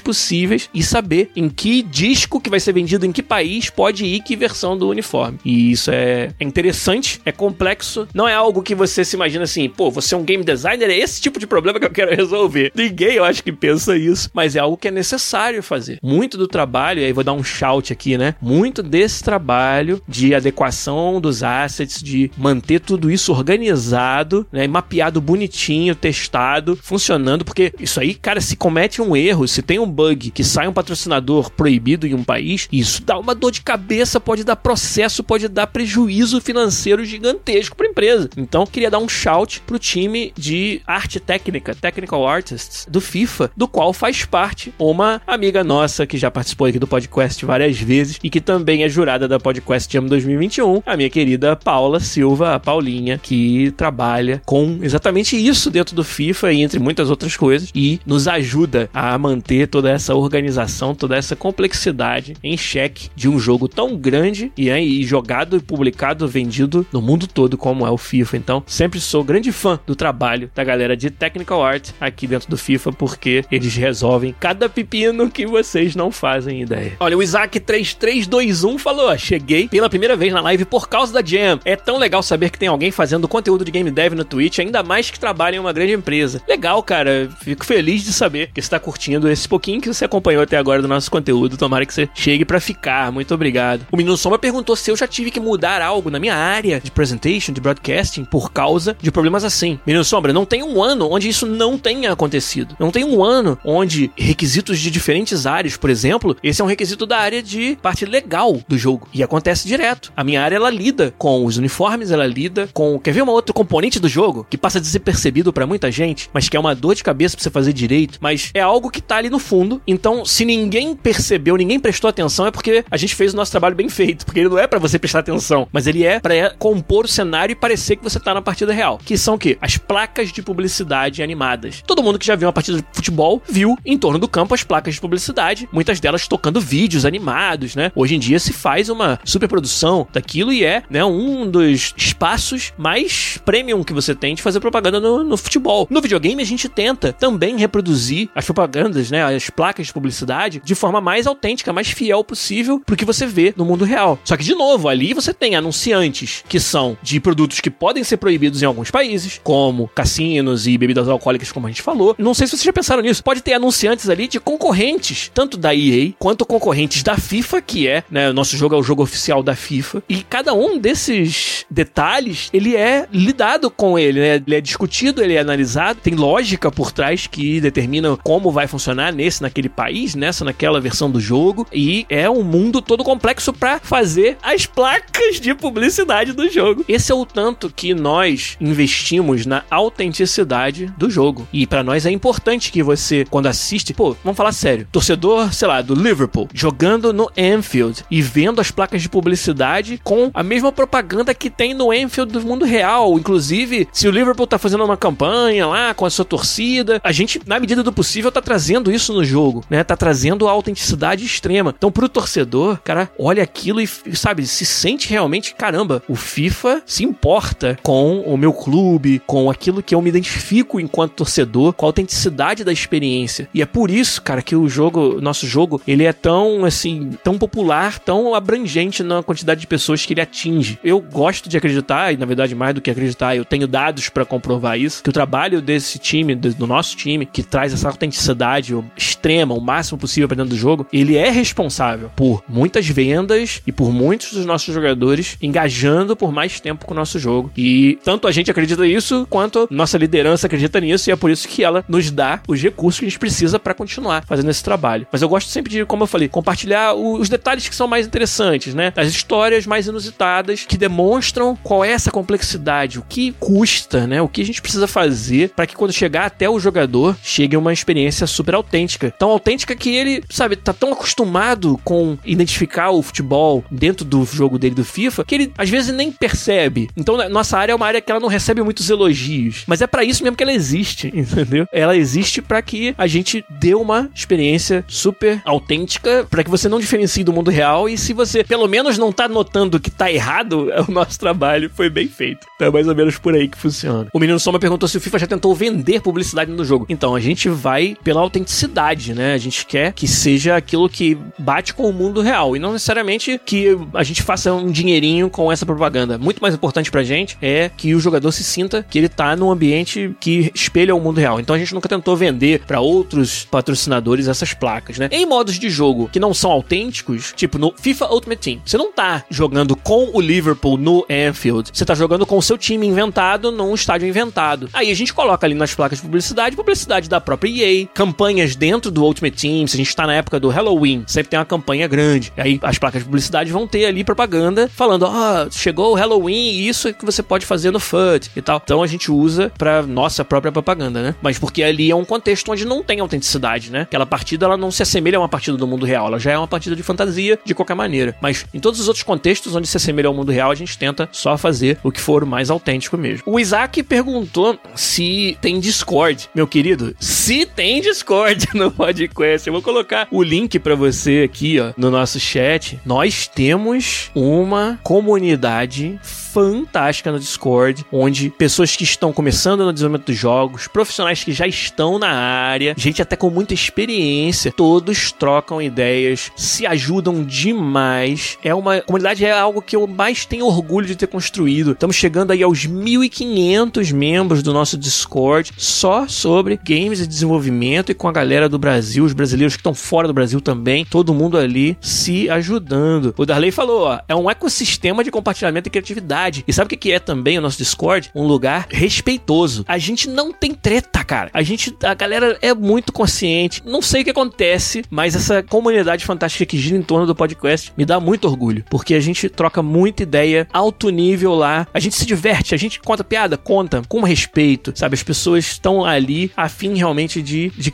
possíveis e saber em que disco que vai ser vendido em que país pode ir que versão do uniforme. E isso é, é interessante, é complexo, não é algo que você se imagina assim, pô, você é um game designer, é esse tipo de problema que eu quero resolver. Ninguém, eu acho que pensa isso, mas é algo que é necessário fazer. Muito do trabalho, e aí vou dar um shout aqui, né? Muito desse trabalho de adequação dos assets, de manter tudo isso organizado, né? Mapeado bonitinho, testado, funcionando, porque isso aí, cara, se comete um erro erro, se tem um bug que sai um patrocinador proibido em um país, isso dá uma dor de cabeça, pode dar processo, pode dar prejuízo financeiro gigantesco para a empresa. Então, queria dar um shout pro time de arte técnica, Technical Artists, do FIFA, do qual faz parte uma amiga nossa que já participou aqui do podcast várias vezes e que também é jurada da Podcast Jam 2021, a minha querida Paula Silva, a Paulinha, que trabalha com exatamente isso dentro do FIFA e entre muitas outras coisas e nos ajuda a manter toda essa organização, toda essa complexidade em xeque de um jogo tão grande e, e jogado, publicado, vendido no mundo todo como é o FIFA. Então, sempre sou grande fã do trabalho da galera de Technical Art aqui dentro do FIFA porque eles resolvem cada pepino que vocês não fazem ideia. Olha, o Isaac 3321 falou: "Cheguei pela primeira vez na live por causa da Jam. É tão legal saber que tem alguém fazendo conteúdo de game dev no Twitch, ainda mais que trabalha em uma grande empresa. Legal, cara. Fico feliz de saber que você está curtindo esse pouquinho que você acompanhou até agora do nosso conteúdo. Tomara que você chegue para ficar. Muito obrigado. O Menino Sombra perguntou se eu já tive que mudar algo na minha área de presentation, de broadcasting, por causa de problemas assim. Menino Sombra, não tem um ano onde isso não tenha acontecido. Não tem um ano onde requisitos de diferentes áreas, por exemplo, esse é um requisito da área de parte legal do jogo. E acontece direto. A minha área, ela lida com os uniformes, ela lida com. Quer ver uma outra componente do jogo que passa a ser percebido para muita gente, mas que é uma dor de cabeça pra você fazer direito, mas é algo que tá ali no fundo. Então, se ninguém percebeu, ninguém prestou atenção, é porque a gente fez o nosso trabalho bem feito. Porque ele não é para você prestar atenção, mas ele é para compor o cenário e parecer que você tá na partida real. Que são o quê? As placas de publicidade animadas. Todo mundo que já viu uma partida de futebol viu em torno do campo as placas de publicidade, muitas delas tocando vídeos animados, né? Hoje em dia se faz uma superprodução daquilo e é, né, um dos espaços mais premium que você tem de fazer propaganda no, no futebol. No videogame a gente tenta também reproduzir as propagandas, né, as placas de publicidade de forma mais autêntica, mais fiel possível pro que você vê no mundo real. Só que de novo, ali você tem anunciantes que são de produtos que podem ser proibidos em alguns países, como cassinos e bebidas alcoólicas, como a gente falou. Não sei se vocês já pensaram nisso. Pode ter anunciantes ali de concorrentes, tanto da EA quanto concorrentes da FIFA, que é, né, o nosso jogo é o jogo oficial da FIFA. E cada um desses detalhes, ele é lidado com ele, né? Ele é discutido, ele é analisado, tem lógica por trás que determina como vai funcionar nesse, naquele país, nessa, naquela versão do jogo. E é um mundo todo complexo para fazer as placas de publicidade do jogo. Esse é o tanto que nós investimos na autenticidade do jogo. E para nós é importante que você, quando assiste, pô, vamos falar sério, torcedor, sei lá, do Liverpool, jogando no Anfield e vendo as placas de publicidade com a mesma propaganda que tem no Anfield do mundo real. Inclusive, se o Liverpool tá fazendo uma campanha lá com a sua torcida, a gente, na medida do possível, tá trazendo isso no jogo, né? Tá trazendo a autenticidade extrema. Então, pro torcedor, cara, olha aquilo e, sabe, se sente realmente, caramba, o FIFA se importa com o meu clube, com aquilo que eu me identifico enquanto torcedor, com a autenticidade da experiência. E é por isso, cara, que o jogo, nosso jogo, ele é tão, assim, tão popular, tão abrangente na quantidade de pessoas que ele atinge. Eu gosto de acreditar, e na verdade, mais do que acreditar, eu tenho dados para comprovar isso, que o trabalho desse time, do nosso time, que traz essa autenticidade extrema, o máximo possível para dentro do jogo, ele é responsável por muitas vendas e por muitos dos nossos jogadores engajando por mais tempo com o nosso jogo. E tanto a gente acredita nisso, quanto nossa liderança acredita nisso, e é por isso que ela nos dá os recursos que a gente precisa para continuar fazendo esse trabalho. Mas eu gosto sempre de, como eu falei, compartilhar os detalhes que são mais interessantes, né? As histórias mais inusitadas que demonstram qual é essa complexidade, o que custa, né? O que a gente precisa fazer para que quando chegar até o jogador chegue uma experiência super autêntica. Tão autêntica que ele, sabe, tá tão acostumado com identificar o futebol dentro do jogo dele do FIFA que ele às vezes nem percebe. Então, nossa área é uma área que ela não recebe muitos elogios, mas é para isso mesmo que ela existe, [LAUGHS] entendeu? Ela existe para que a gente dê uma experiência super autêntica, para que você não diferencie do mundo real e se você pelo menos não tá notando que tá errado, [LAUGHS] o nosso trabalho foi bem feito. Então é mais ou menos por aí que funciona. O menino Soma perguntou se o FIFA já tentou vender publicidade no jogo. Então, a gente vai pela autenticidade, né? A gente quer que seja aquilo que bate com o mundo real e não necessariamente que a gente faça um dinheirinho com essa propaganda. Muito mais importante pra gente é que o jogador se sinta que ele tá num ambiente que espelha o mundo real. Então a gente nunca tentou vender para outros patrocinadores essas placas, né? Em modos de jogo que não são autênticos, tipo no FIFA Ultimate Team, você não tá jogando com o Liverpool no Anfield, você tá jogando com o seu time inventado num estádio inventado. Aí a gente coloca ali nas placas de publicidade, publicidade da própria EA, campanhas dentro do Ultimate Team, se a gente tá na época do Halloween, sempre tem uma campanha grande. E aí as placas de publicidade vão ter ali propaganda falando: ó, oh, chegou o Halloween e isso é que você pode fazer no FUT e tal. Então a gente usa pra nossa própria propaganda, né? Mas porque ali é um contexto onde não tem autenticidade, né? Aquela partida ela não se assemelha a uma partida do mundo real, ela já é uma partida de fantasia de qualquer maneira. Mas em todos os outros contextos onde se assemelha ao mundo real, a gente tenta só fazer o que for mais autêntico mesmo. O Isaac perguntou se tem Discord. Meu querido, se tem Discord [LAUGHS] no podcast, eu vou colocar o link para você aqui, ó, no nosso chat. Nós temos uma comunidade fantástica no Discord, onde pessoas que estão começando no desenvolvimento dos jogos, profissionais que já estão na área, gente até com muita experiência, todos trocam ideias, se ajudam demais. É uma comunidade é algo que eu mais tenho orgulho de ter construído. Estamos chegando aí aos 1500 membros do nosso Discord só sobre games e desenvolvimento com a galera do Brasil, os brasileiros que estão fora do Brasil também, todo mundo ali se ajudando. O Darley falou, ó, é um ecossistema de compartilhamento e criatividade. E sabe o que é também o nosso Discord? Um lugar respeitoso. A gente não tem treta, cara. A gente, a galera é muito consciente. Não sei o que acontece, mas essa comunidade fantástica que gira em torno do podcast me dá muito orgulho, porque a gente troca muita ideia alto nível lá. A gente se diverte, a gente conta piada, conta com respeito, sabe? As pessoas estão ali a fim realmente de, de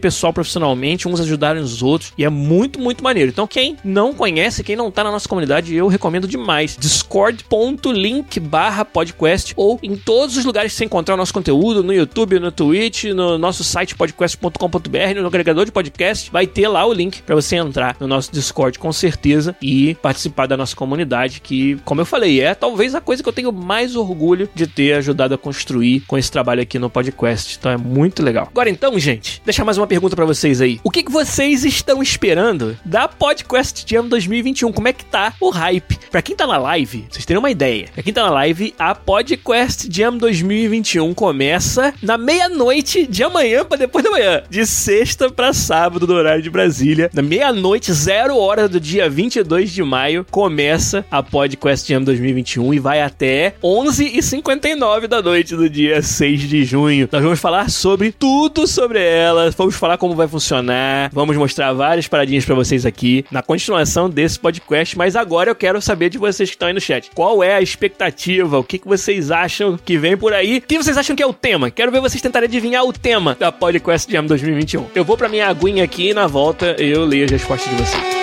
pessoal profissionalmente, uns ajudarem os outros, e é muito, muito maneiro. Então, quem não conhece, quem não tá na nossa comunidade, eu recomendo demais. Discord.com link barra podcast ou em todos os lugares que você encontrar o nosso conteúdo, no YouTube, no Twitch, no nosso site podcast.com.br, no agregador de podcast, vai ter lá o link para você entrar no nosso Discord com certeza e participar da nossa comunidade, que, como eu falei, é talvez a coisa que eu tenho mais orgulho de ter ajudado a construir com esse trabalho aqui no podcast. Então é muito legal. Agora então, gente, deixar mais uma pergunta para vocês aí. O que, que vocês estão esperando da Podcast Jam 2021? Como é que tá o hype? Para quem tá na live, vocês terem uma ideia. Pra quem tá na live, a PodQuest Jam 2021 começa na meia-noite de amanhã pra depois da manhã. De sexta pra sábado, no horário de Brasília. Na meia-noite, zero hora do dia 22 de maio, começa a PodQuest Jam 2021 e vai até 11h59 da noite do dia 6 de junho. Nós vamos falar sobre tudo sobre ela, vamos falar como vai funcionar, vamos mostrar várias paradinhas para vocês aqui na continuação desse podcast, mas agora eu quero saber de vocês que estão aí no chat. Qual é a expectativa? O que, que vocês acham que vem por aí? O que vocês acham que é o tema? Quero ver vocês tentarem adivinhar o tema da Podcast Jam 2021. Eu vou pra minha aguinha aqui e na volta eu leio as respostas de vocês.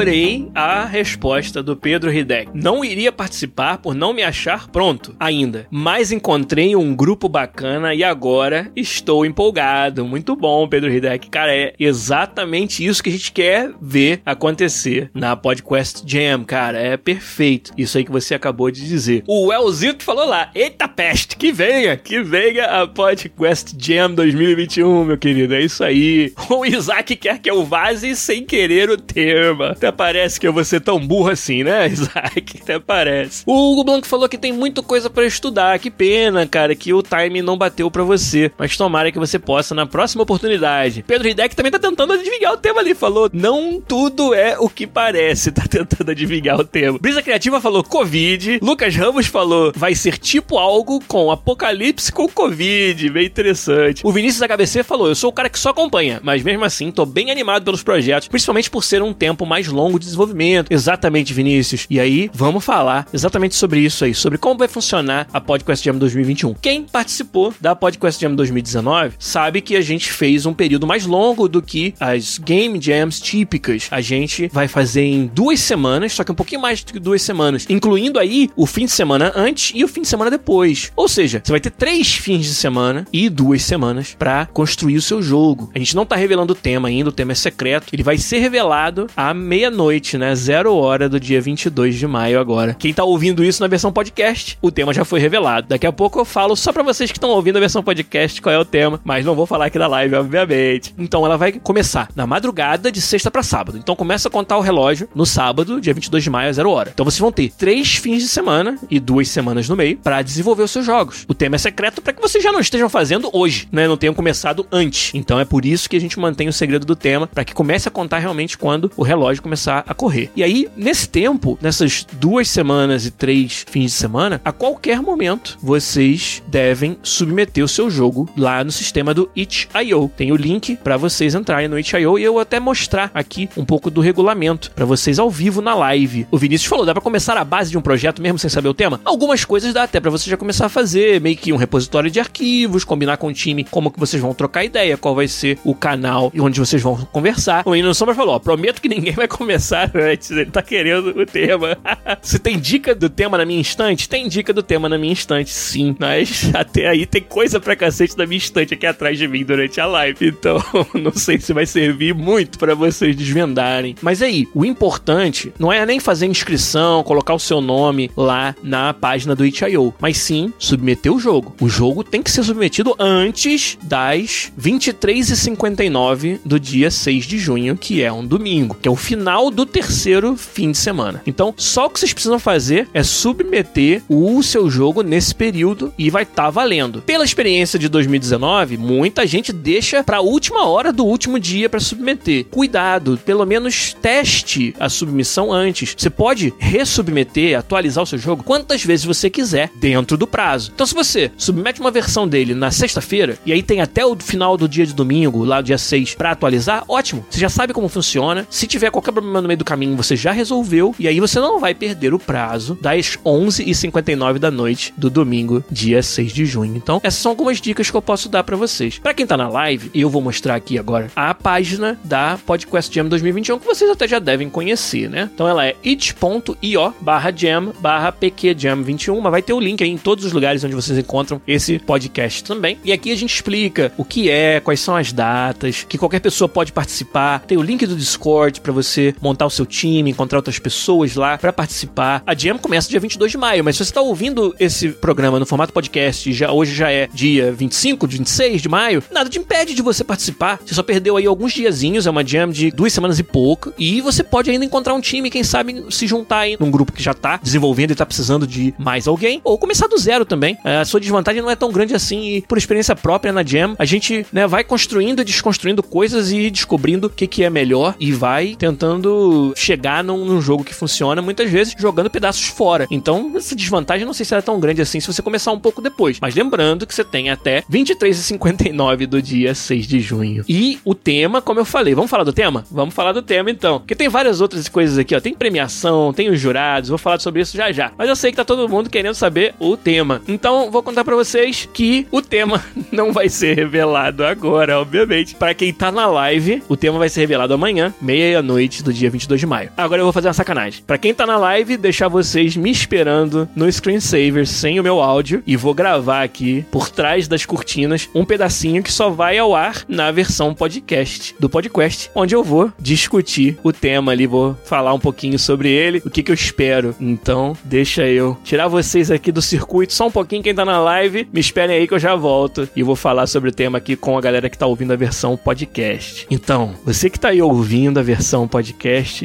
Adorei a resposta do Pedro Hidek. Não iria participar por não me achar pronto ainda, mas encontrei um grupo bacana e agora estou empolgado. Muito bom, Pedro Hidek. Cara, é exatamente isso que a gente quer ver acontecer na Podcast Jam, cara. É perfeito. Isso aí que você acabou de dizer. O Elzito falou lá: Eita peste, que venha, que venha a Podcast Jam 2021, meu querido. É isso aí. [LAUGHS] O Isaac quer que eu vaze sem querer o tema. Parece que eu vou ser tão burro assim, né, [LAUGHS] Isaac? Até parece. O Hugo Blanco falou que tem muita coisa para estudar. Que pena, cara, que o time não bateu para você. Mas tomara que você possa na próxima oportunidade. Pedro Hideck também tá tentando adivinhar o tema ali. Falou, não tudo é o que parece. [LAUGHS] Tá tentando adivinhar o tema. Brisa Criativa falou Covid. Lucas Ramos falou, vai ser tipo algo com apocalipse com Covid. Bem interessante. O Vinícius HBC falou, eu sou o cara que só acompanha. Mas mesmo assim, tô bem animado pelos projetos. Principalmente por ser um tempo mais longo de desenvolvimento. Exatamente, Vinícius. E aí, vamos falar exatamente sobre isso aí, sobre como vai funcionar a Podcast Jam 2021. Quem participou da Podcast Jam 2019 sabe que a gente fez um período mais longo do que as Game Jams típicas. A gente vai fazer em duas semanas, só que um pouquinho mais do que duas semanas, incluindo aí o fim de semana antes e o fim de semana depois. Ou seja, você vai ter três fins de semana e duas semanas para construir o seu jogo. A gente não tá revelando o tema ainda, o tema é secreto. Ele vai ser revelado à meia meia-noite, né? Zero hora do dia 22 de maio agora. Quem tá ouvindo isso na versão podcast, o tema já foi revelado. Daqui a pouco eu falo só para vocês que estão ouvindo a versão podcast qual é o tema, mas não vou falar aqui na live, obviamente. Então ela vai começar na madrugada de sexta para sábado. Então começa a contar o relógio no sábado, dia 22 de maio, zero hora. Então vocês vão ter três fins de semana e duas semanas no meio para desenvolver os seus jogos. O tema é secreto para que vocês já não estejam fazendo hoje, né? Não tenham começado antes. Então é por isso que a gente mantém o segredo do tema, para que comece a contar realmente quando o relógio começar a correr. E aí, nesse tempo, nessas duas semanas e três fins de semana, a qualquer momento vocês devem submeter o seu jogo lá no sistema do itch.io. Tem o link para vocês entrarem no itch.io e eu até mostrar aqui um pouco do regulamento para vocês ao vivo na live. O Vinícius falou, dá para começar a base de um projeto mesmo sem saber o tema? Algumas coisas dá até para você já começar a fazer, meio que um repositório de arquivos, combinar com o time como que vocês vão trocar ideia, qual vai ser o canal e onde vocês vão conversar. O Ino Sombra falou, ó, prometo que ninguém vai começar [LAUGHS] antes, ele tá querendo o tema. [LAUGHS] Você tem dica do tema na minha instante? Tem dica do tema na minha instante, sim, mas [LAUGHS] até aí tem coisa pra cacete na minha instante aqui atrás de mim durante a live, então não sei se vai servir muito para vocês desvendarem. Mas aí, o importante não é nem fazer inscrição, colocar o seu nome lá na página do itch.io, mas sim submeter o jogo. O jogo tem que ser submetido antes das 23h59 do dia 6 de junho, que é um domingo, que é o final do terceiro fim de semana. Então, só o que vocês precisam fazer é submeter o seu jogo nesse período e vai estar tá valendo. Pela experiência de 2019, muita gente deixa para a última hora do último dia para submeter. Cuidado, pelo menos teste a submissão antes. Você pode resubmeter, atualizar o seu jogo quantas vezes você quiser dentro do prazo. Então, se você submete uma versão dele na sexta-feira e aí tem até o final do dia de domingo, lá dia 6, para atualizar, ótimo. Você já sabe como funciona. Se tiver qualquer problema no meio do caminho, você já resolveu e aí você não vai perder o prazo das 11h59 da noite do domingo, dia 6 de junho. Então, essas são algumas dicas que eu posso dar para vocês. Para quem tá na live, eu vou mostrar aqui agora a página da Podcast Jam 2021 que vocês até já devem conhecer, né? Então ela é it.io barra jam barra pqjam21, mas vai ter o link aí em todos os lugares onde vocês encontram esse podcast também. E aqui a gente explica o que é, quais são as datas, que qualquer pessoa pode participar. Tem o link do Discord para você montar o seu time, encontrar outras pessoas lá para participar. A Jam começa dia 22 de maio, mas se você está ouvindo esse programa no formato podcast, já hoje já é dia 25, 26 de maio, nada te impede de você participar. Você só perdeu aí alguns diazinhos, é uma Jam de duas semanas e pouco, e você pode ainda encontrar um time, quem sabe se juntar aí num grupo que já tá desenvolvendo e tá precisando de mais alguém, ou começar do zero também. A sua desvantagem não é tão grande assim e por experiência própria na Jam, a gente né, vai construindo e desconstruindo coisas e descobrindo o que, que é melhor e vai tentando chegar num, num, jogo que funciona, muitas vezes jogando pedaços fora. Então, essa desvantagem não sei se era tão grande assim se você começar um pouco depois. Mas lembrando que você tem até 23h59 do dia 6 de junho. E o tema, como eu falei, vamos falar do tema? Vamos falar do tema então. Porque tem várias outras coisas aqui, ó. Tem premiação, tem os jurados, vou falar sobre isso já já. Mas eu sei que tá todo mundo querendo saber o tema. Então, vou contar para vocês que o tema [LAUGHS] não vai ser revelado agora, obviamente. Para quem tá na live, o tema vai ser revelado amanhã, meia-noite do dia 22 de maio. Agora eu vou fazer uma sacanagem. Para quem tá na live, deixar vocês me esperando no screensaver sem o meu áudio e vou gravar aqui por trás das cortinas um pedacinho que só vai ao ar na versão podcast do podcast, onde eu vou discutir o tema ali, vou falar um pouquinho sobre ele, o que que eu espero. Então, deixa eu tirar vocês aqui do circuito só um pouquinho quem tá na live, me esperem aí que eu já volto e vou falar sobre o tema aqui com a galera que tá ouvindo a versão podcast. Então, você que tá aí ouvindo a versão podcast,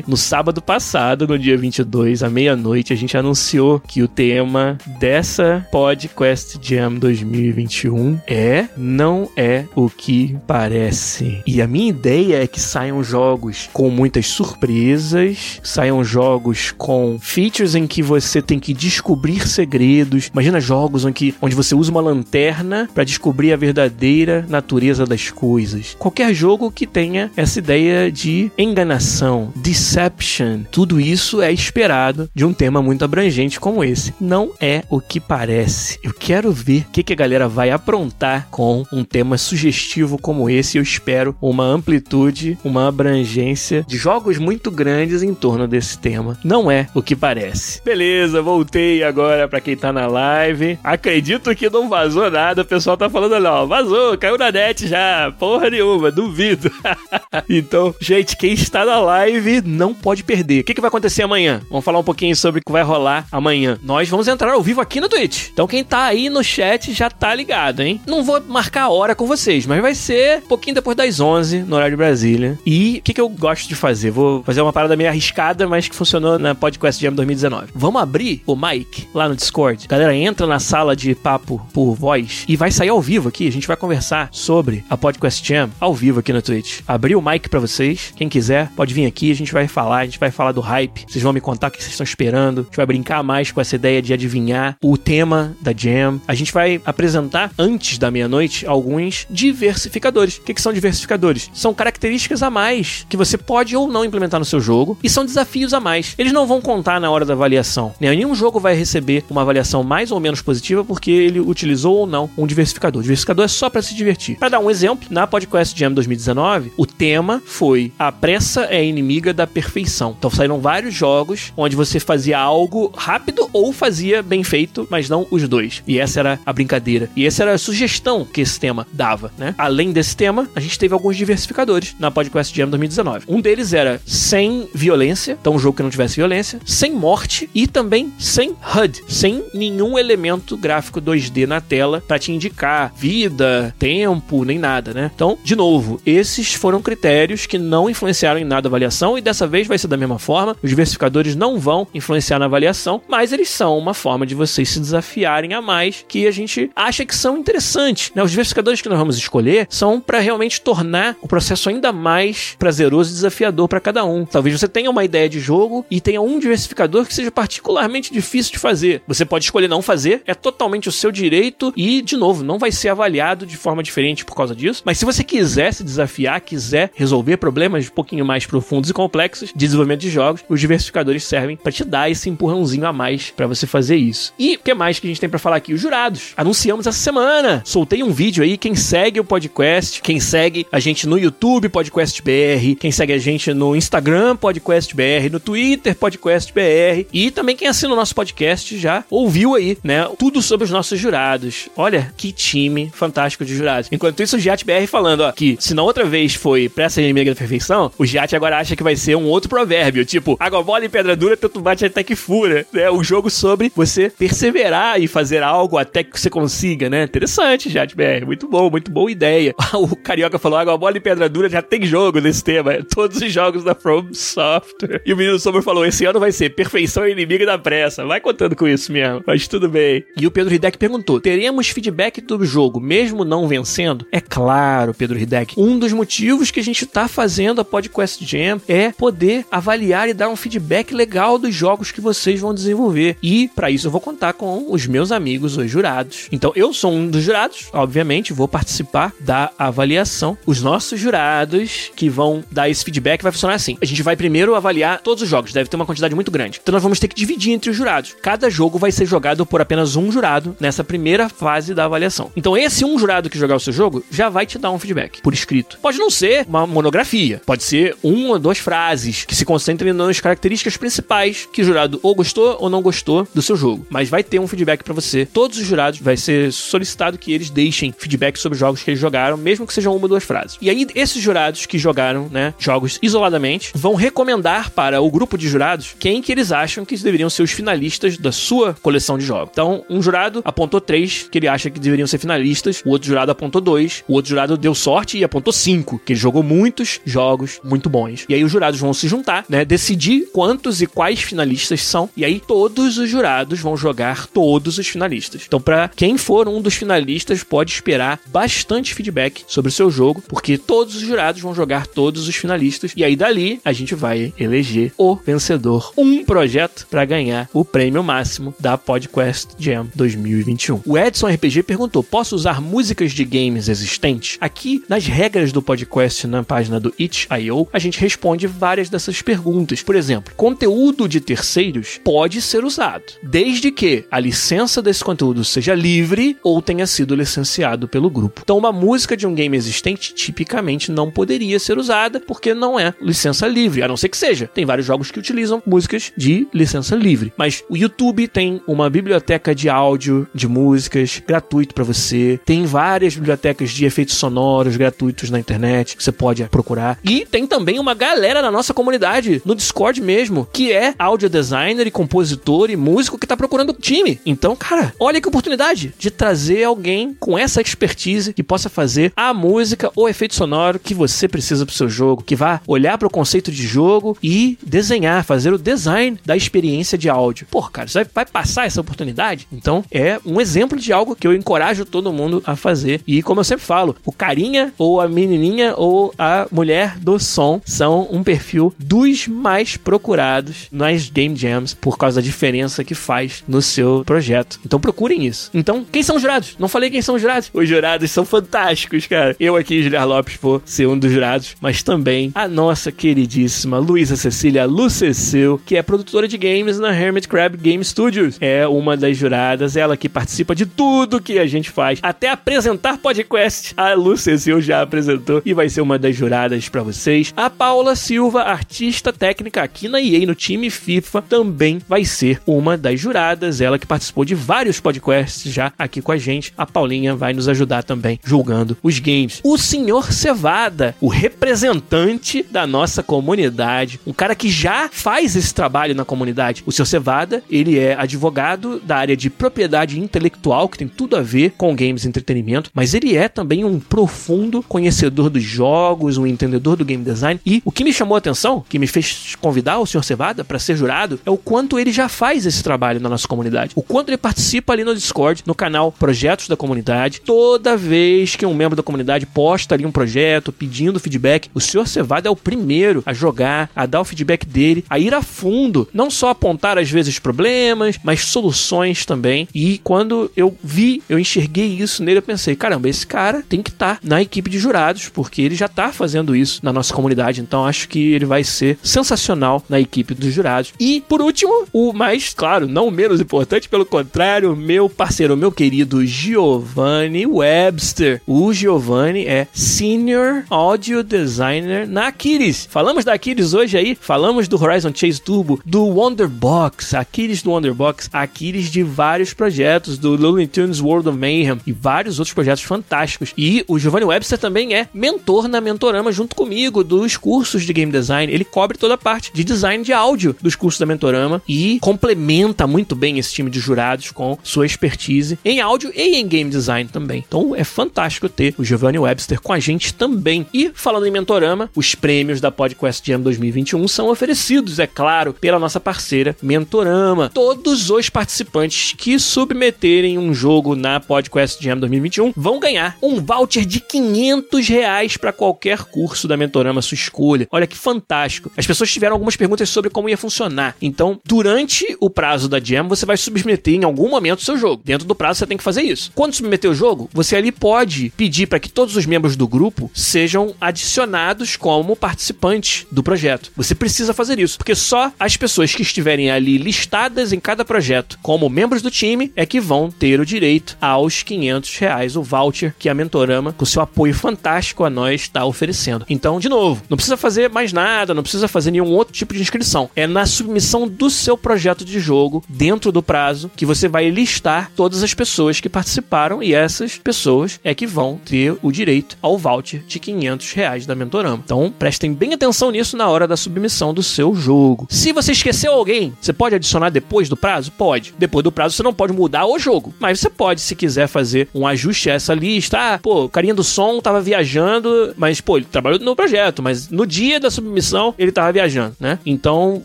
no sábado passado, no dia 22, à meia-noite, a gente anunciou que o tema dessa Podcast Jam 2021 é Não é o que parece. E a minha ideia é que saiam jogos com muitas surpresas, saiam jogos com features em que você tem que descobrir segredos. Imagina jogos que, onde você usa uma lanterna para descobrir a verdadeira natureza das coisas. Qualquer jogo que tenha essa ideia de enganação, deception, tudo isso é esperado de um tema muito abrangente como esse. Não é o que parece. Eu quero ver o que, que a galera vai aprontar com um tema sugestivo como esse. Eu espero uma amplitude, uma abrangência de jogos muito grandes em torno desse tema. Não é o que parece. Beleza, voltei agora para quem tá na live. Acredito que não vazou nada. O pessoal tá falando ali, ó, vazou, caiu na net já. Porra nenhuma, duvido. [LAUGHS] então, gente, quem está na live live não pode perder. O que, que vai acontecer amanhã? Vamos falar um pouquinho sobre o que vai rolar amanhã. Nós vamos entrar ao vivo aqui no Twitch. Então quem tá aí no chat já tá ligado, hein? Não vou marcar a hora com vocês, mas vai ser um pouquinho depois das 11 no horário de Brasília. E o que, que eu gosto de fazer? Vou fazer uma parada meio arriscada, mas que funcionou na Podcast Jam 2019. Vamos abrir o mic lá no Discord. Galera, entra na sala de papo por voz e vai sair ao vivo aqui. A gente vai conversar sobre a Podcast Jam ao vivo aqui no Twitch. Abri o mic para vocês. Quem quiser, pode vir aqui. A gente vai falar, a gente vai falar do hype. Vocês vão me contar o que vocês estão esperando. A gente vai brincar mais com essa ideia de adivinhar o tema da Jam. A gente vai apresentar antes da meia-noite alguns diversificadores. O que, que são diversificadores? São características a mais que você pode ou não implementar no seu jogo e são desafios a mais. Eles não vão contar na hora da avaliação. Nenhum jogo vai receber uma avaliação mais ou menos positiva porque ele utilizou ou não um diversificador. O diversificador é só para se divertir. Para dar um exemplo, na Podcast Jam 2019, o tema foi A pressa é inimiga da perfeição. Então saíram vários jogos onde você fazia algo rápido ou fazia bem feito, mas não os dois. E essa era a brincadeira. E essa era a sugestão que esse tema dava, né? Além desse tema, a gente teve alguns diversificadores na Podcast Jam 2019. Um deles era sem violência, então um jogo que não tivesse violência, sem morte e também sem HUD, sem nenhum elemento gráfico 2D na tela para te indicar vida, tempo, nem nada, né? Então, de novo, esses foram critérios que não influenciaram em nada a avaliação e dessa vez vai ser da mesma forma. Os diversificadores não vão influenciar na avaliação, mas eles são uma forma de vocês se desafiarem a mais que a gente acha que são interessantes. Né? Os diversificadores que nós vamos escolher são para realmente tornar o processo ainda mais prazeroso e desafiador para cada um. Talvez você tenha uma ideia de jogo e tenha um diversificador que seja particularmente difícil de fazer. Você pode escolher não fazer, é totalmente o seu direito e, de novo, não vai ser avaliado de forma diferente por causa disso. Mas se você quiser se desafiar, quiser resolver problemas um pouquinho mais profundos e complexos de desenvolvimento de jogos, os diversificadores servem para te dar esse empurrãozinho a mais para você fazer isso. E o que mais que a gente tem para falar aqui? Os jurados. Anunciamos essa semana. Soltei um vídeo aí. Quem segue o podcast, quem segue a gente no YouTube, Podcast BR, quem segue a gente no Instagram, Podcast BR, no Twitter, Podcast BR, e também quem assina o nosso podcast já ouviu aí, né? Tudo sobre os nossos jurados. Olha que time fantástico de jurados. Enquanto isso, o Giat BR falando, ó, que se na outra vez foi pressa inimiga da perfeição, o Giat agora acha que vai ser um outro provérbio, tipo, água bola e pedra dura, tanto bate até que fura, né? Um jogo sobre você perseverar e fazer algo até que você consiga, né? Interessante, Giat BR. Muito bom, muito boa ideia. [LAUGHS] o Carioca falou, água bola e pedra dura já tem jogo nesse tema. Todos os jogos da From Software. E o menino Sombra falou, esse ano vai ser perfeição é inimiga da pressa. Vai contando com isso mesmo. Mas tudo bem. E o Pedro Hidek perguntou, teremos feedback do jogo mesmo não vencendo? É claro, Pedro Hidek. Um dos motivos que a gente tá fazendo a Podcast Jam é poder avaliar e dar um feedback legal dos jogos que vocês vão desenvolver. E para isso eu vou contar com os meus amigos, os jurados. Então eu sou um dos jurados, obviamente, vou participar da avaliação. Os nossos jurados que vão dar esse feedback vai funcionar assim. A gente vai primeiro avaliar todos os jogos, deve ter uma quantidade muito grande. Então nós vamos ter que dividir entre os jurados. Cada jogo vai ser jogado por apenas um jurado nessa primeira fase da avaliação. Então esse um jurado que jogar o seu jogo já vai te dar um feedback por escrito. Pode não ser uma monografia, pode ser uma ou duas frases que se concentrem nas características principais que o jurado ou gostou ou não gostou do seu jogo. Mas vai ter um feedback para você. Todos os jurados vai ser solicitado que eles deixem feedback sobre os jogos que eles jogaram, mesmo que sejam uma ou duas frases. E aí esses jurados que jogaram, né, jogos isoladamente, vão recomendar para o grupo de jurados quem que eles acham que deveriam ser os finalistas da sua coleção de jogos. Então, um jurado apontou três que ele acha que deveriam ser finalistas, o outro jurado apontou dois, o outro jurado deu sorte e apontou cinco, que ele jogou muitos jogos muito bons. E aí os jurados vão se juntar, né, decidir quantos e quais finalistas são, e aí todos os jurados vão jogar todos os finalistas. Então, para quem for um dos finalistas, pode esperar bastante feedback sobre o seu jogo, porque todos os jurados vão jogar todos os finalistas, e aí dali a gente vai eleger o vencedor, um projeto para ganhar o prêmio máximo da PodQuest Jam 2021. O Edson RPG perguntou: posso usar músicas de games existentes? Aqui nas regras do podcast na página do itch.io, a gente responde várias dessas perguntas. Por exemplo, conteúdo de terceiros pode ser usado, desde que a licença desse conteúdo seja livre ou tenha sido licenciado pelo grupo. Então, uma música de um game existente tipicamente não poderia ser usada porque não é licença livre, a não ser que seja. Tem vários jogos que utilizam músicas de licença livre, mas o YouTube tem uma biblioteca de áudio de músicas gratuito para você. Tem várias bibliotecas de efeitos sonoros gratuitos na internet que você pode procurar. E tem também uma galera galera da nossa comunidade, no Discord mesmo, que é audio designer e compositor e músico que tá procurando time. Então, cara, olha que oportunidade de trazer alguém com essa expertise que possa fazer a música ou efeito sonoro que você precisa pro seu jogo, que vá olhar para o conceito de jogo e desenhar, fazer o design da experiência de áudio. Pô, cara, você vai passar essa oportunidade? Então, é um exemplo de algo que eu encorajo todo mundo a fazer. E como eu sempre falo, o carinha ou a menininha ou a mulher do som são um perfil dos mais procurados nas Game Jams por causa da diferença que faz no seu projeto. Então procurem isso. Então, quem são os jurados? Não falei quem são os jurados. Os jurados são fantásticos, cara. Eu aqui, Juliar Lopes, vou ser um dos jurados, mas também a nossa queridíssima Luísa Cecília Luceceu, que é produtora de games na Hermit Crab Game Studios. É uma das juradas, ela que participa de tudo que a gente faz, até apresentar podcast. A Luceceu já apresentou e vai ser uma das juradas para vocês. A Paula Silva, artista técnica aqui na EA no time FIFA, também vai ser uma das juradas. Ela que participou de vários podcasts já aqui com a gente. A Paulinha vai nos ajudar também julgando os games. O senhor Cevada, o representante da nossa comunidade, um cara que já faz esse trabalho na comunidade. O senhor Cevada, ele é advogado da área de propriedade intelectual, que tem tudo a ver com games e entretenimento, mas ele é também um profundo conhecedor dos jogos, um entendedor do game design. E o que me chamou a atenção, que me fez convidar o senhor Cevada para ser jurado, é o quanto ele já faz esse trabalho na nossa comunidade. O quanto ele participa ali no Discord, no canal Projetos da Comunidade. Toda vez que um membro da comunidade posta ali um projeto pedindo feedback, o senhor Cevada é o primeiro a jogar, a dar o feedback dele, a ir a fundo, não só apontar às vezes problemas, mas soluções também. E quando eu vi, eu enxerguei isso nele, eu pensei, caramba, esse cara tem que estar tá na equipe de jurados, porque ele já está fazendo isso na nossa comunidade. Então acho que ele vai ser sensacional na equipe dos jurados. E por último, o mais, claro, não menos importante, pelo contrário, meu parceiro, meu querido Giovanni Webster. O Giovanni é Senior Audio Designer na Aquiles. Falamos da Aquiles hoje aí, falamos do Horizon Chase Turbo, do Wonderbox, Aquiles do Wonderbox, Aquiles de vários projetos, do Looney Tunes World of Mayhem e vários outros projetos fantásticos. E o Giovanni Webster também é mentor na Mentorama junto comigo dos cursos de game design. Ele cobre toda a parte de design de áudio dos cursos da Mentorama e complementa muito bem esse time de jurados com sua expertise em áudio e em game design também. Então é fantástico ter o Giovanni Webster com a gente também. E falando em Mentorama, os prêmios da Podcast Jam 2021 são oferecidos, é claro, pela nossa parceira Mentorama. Todos os participantes que submeterem um jogo na Podcast Jam 2021 vão ganhar um voucher de 500 reais para qualquer curso da Mentorama sua escolha. Olha que fantástico. As pessoas tiveram algumas perguntas sobre como ia funcionar. Então, durante o prazo da Jam, você vai submeter em algum momento o seu jogo. Dentro do prazo, você tem que fazer isso. Quando submeter o jogo, você ali pode pedir para que todos os membros do grupo sejam adicionados como participantes do projeto. Você precisa fazer isso, porque só as pessoas que estiverem ali listadas em cada projeto como membros do time é que vão ter o direito aos 500 reais, o voucher que a Mentorama, com seu apoio fantástico a nós, está oferecendo. Então, de novo, não precisa fazer mais nada, não precisa fazer nenhum outro tipo de inscrição. É na submissão do seu projeto de jogo, dentro do prazo, que você vai listar todas as pessoas que participaram e essas pessoas é que vão ter o direito ao voucher de 500 reais da Mentorama. Então, prestem bem atenção nisso na hora da submissão do seu jogo. Se você esqueceu alguém, você pode adicionar depois do prazo? Pode. Depois do prazo você não pode mudar o jogo, mas você pode, se quiser, fazer um ajuste a essa lista. Ah, pô, o carinha do som tava viajando, mas, pô, ele trabalhou no projeto, mas no dia da submissão ele tava viajando, né? Então,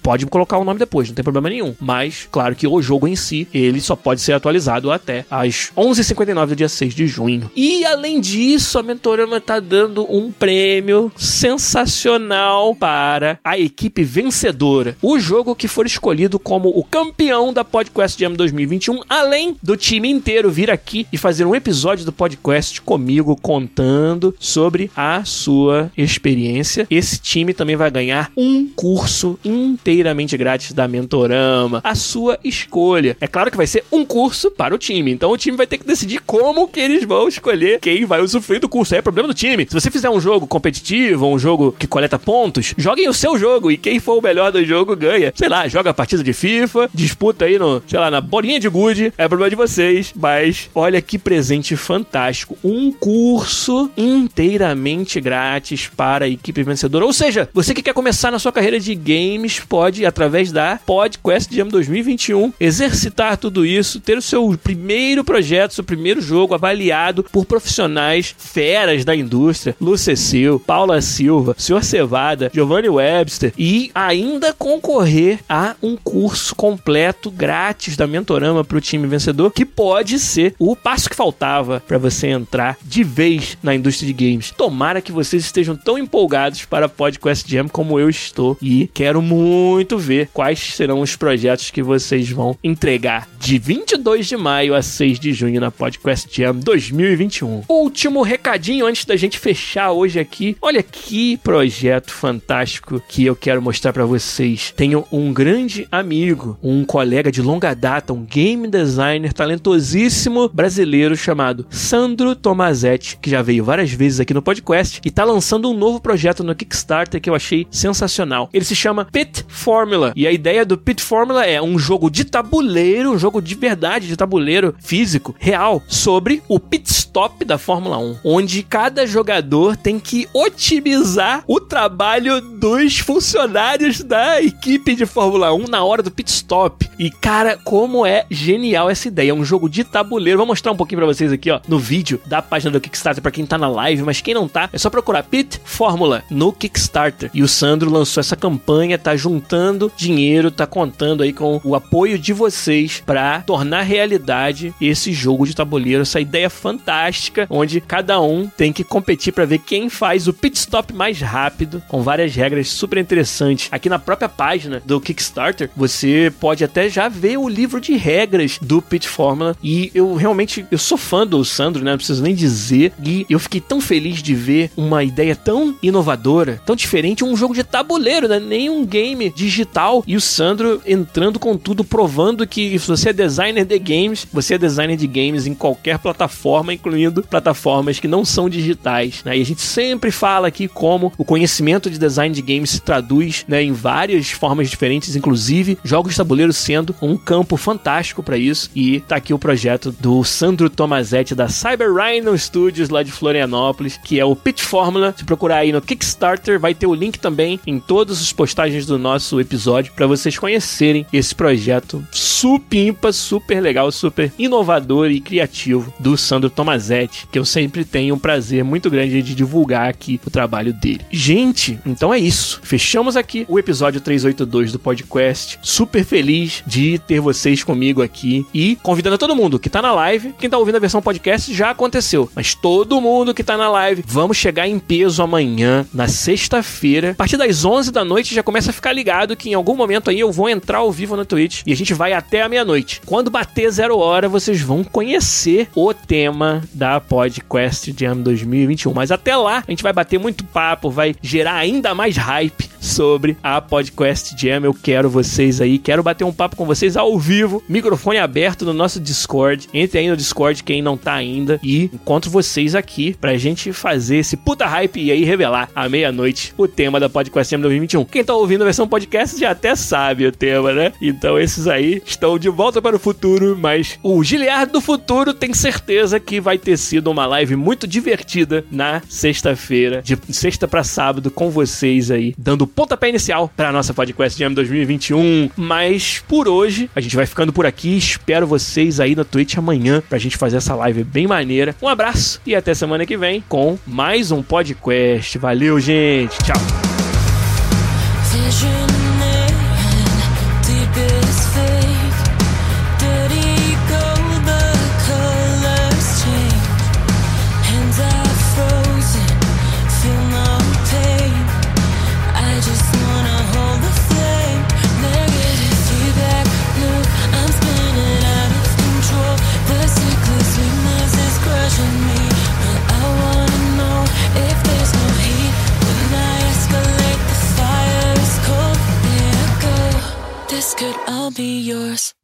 pode colocar o nome depois, não tem problema nenhum. Mas, claro que o jogo em si, ele só pode ser atualizado até às 11h59 do dia 6 de junho. E, além disso, a Mentorama tá dando um prêmio sensacional para a equipe vencedora. O jogo que for escolhido como o campeão da Podcast Jam 2021, além do time inteiro vir aqui e fazer um episódio do podcast comigo contando sobre a sua experiência. Esse time também vai ganhar um curso inteiramente grátis da Mentorama, a sua escolha. É claro que vai ser um curso para o time, então o time vai ter que decidir como que eles vão escolher quem vai usufruir do curso. Aí é problema do time. Se você fizer um jogo competitivo, um jogo que coleta pontos, joguem o seu jogo e quem for o melhor do jogo ganha. Sei lá, joga a partida de FIFA, disputa aí no, sei lá, na bolinha de gude, é problema de vocês, mas olha que presente fantástico. Um curso inteiramente grátis para a equipe vencedora. Ou seja, você que quer começar na sua carreira de games, pode, através da PodQuest Jam 2021, exercitar tudo isso, ter o seu primeiro projeto, seu primeiro jogo avaliado por profissionais feras da indústria, Lu Cecil, Paula Silva, Sr. Cevada, Giovanni Webster e ainda concorrer a um curso completo grátis da Mentorama para o time vencedor, que pode ser o passo que faltava para você entrar de vez na indústria de games. Tomara que vocês estejam tão empolgados para a PodQuest Jam como eu estou e quero muito ver quais serão os projetos que vocês vão entregar de 22 de maio a 6 de junho na PodQuest Jam 2021. Último recadinho antes da gente fechar hoje aqui. Olha que projeto fantástico que eu quero mostrar para vocês. Tenho um grande amigo, um colega de longa data, um game designer talentosíssimo brasileiro chamado Sandro Tomazetti, que já veio várias vezes aqui no podcast e tá lançando um novo projeto no Kickstarter que eu achei sensacional. Ele se chama Pit Formula e a ideia do Pit Formula é um jogo de tabuleiro, um jogo de verdade de tabuleiro físico, real, sobre o pit stop da Fórmula 1, onde cada jogador tem que otimizar o trabalho dos funcionários da equipe de Fórmula 1 na hora do pit stop. E cara, como é genial essa ideia. É um jogo de tabuleiro. Vou mostrar um pouquinho para vocês aqui, ó, no vídeo da página do Kickstarter para quem tá na live, mas quem não tá, é só procurar Pit Fórmula no Kickstarter. E o Sandro lançou essa campanha, tá juntando dinheiro, tá contando aí com o apoio de vocês para tornar realidade esse jogo de tabuleiro, essa ideia fantástica, onde cada um tem que competir para ver quem faz o pit stop mais rápido, com várias regras super interessantes. Aqui na própria página do Kickstarter, você pode até já ver o livro de regras do Pit Fórmula e eu realmente eu sou fã do Sandro, né? Não preciso nem dizer. E eu fiquei tão feliz de ver uma ideia tão inovadora, tão diferente, um jogo de tabuleiro, né? Nem um game digital. E o Sandro entrando com tudo, provando que se você é designer de games, você é designer de games em qualquer plataforma, incluindo plataformas que não são digitais. Né? E a gente sempre fala aqui como o conhecimento de design de games se traduz né, em várias formas diferentes, inclusive jogos de tabuleiro sendo um campo fantástico para isso. E tá aqui o projeto do Sandro Tomazetti da Cyber Rhino Studios lá de Florianópolis, que é o Pit Formula. Se procurar aí no Kickstarter, vai ter o link também em todas as postagens do nosso episódio para vocês conhecerem esse projeto supimpa, super legal, super inovador e criativo do Sandro Tomazetti, que eu sempre tenho um prazer muito grande de divulgar aqui o trabalho dele. Gente, então é isso. Fechamos aqui o episódio 382 do podcast. Super feliz de ter vocês comigo aqui e convidando todo mundo que tá na live. Quem tá ouvindo a versão podcast já aconteceu, mas todo mundo que tá na live, vamos chegar em peso amanhã, na sexta-feira. A partir das 11 da noite já começa a ficar ligado que em algum momento aí eu vou entrar ao vivo na Twitch e a gente vai até a meia-noite. Quando bater zero hora, vocês vão conhecer o tema da PodQuest Jam 2021. Mas até lá, a gente vai bater muito papo, vai gerar ainda mais hype sobre a PodQuest Jam. Eu quero vocês aí, quero bater um papo com vocês ao vivo, microfone aberto no nosso Discord. Entre aí no Discord quem não tá ainda e encontro vocês aqui pra gente fazer esse puta hype e aí revelar à meia-noite o tema da PodQuest Jam 2021. Quem tá ouvindo a versão podcast já até sabe o tema, né? Então esses aí estão de volta para o futuro, mas o Giliard do futuro tem certeza que vai ter sido uma live muito divertida na sexta-feira, de sexta para sábado com vocês aí, dando pontapé inicial para nossa podcast Jam 2021. Mas por hoje a gente vai ficando por aqui. Espero vocês aí na Twitch amanhã pra gente fazer essa live bem maneira. Um abraço e até semana que vem com mais um podcast. Valeu, gente. Tchau. Be yours.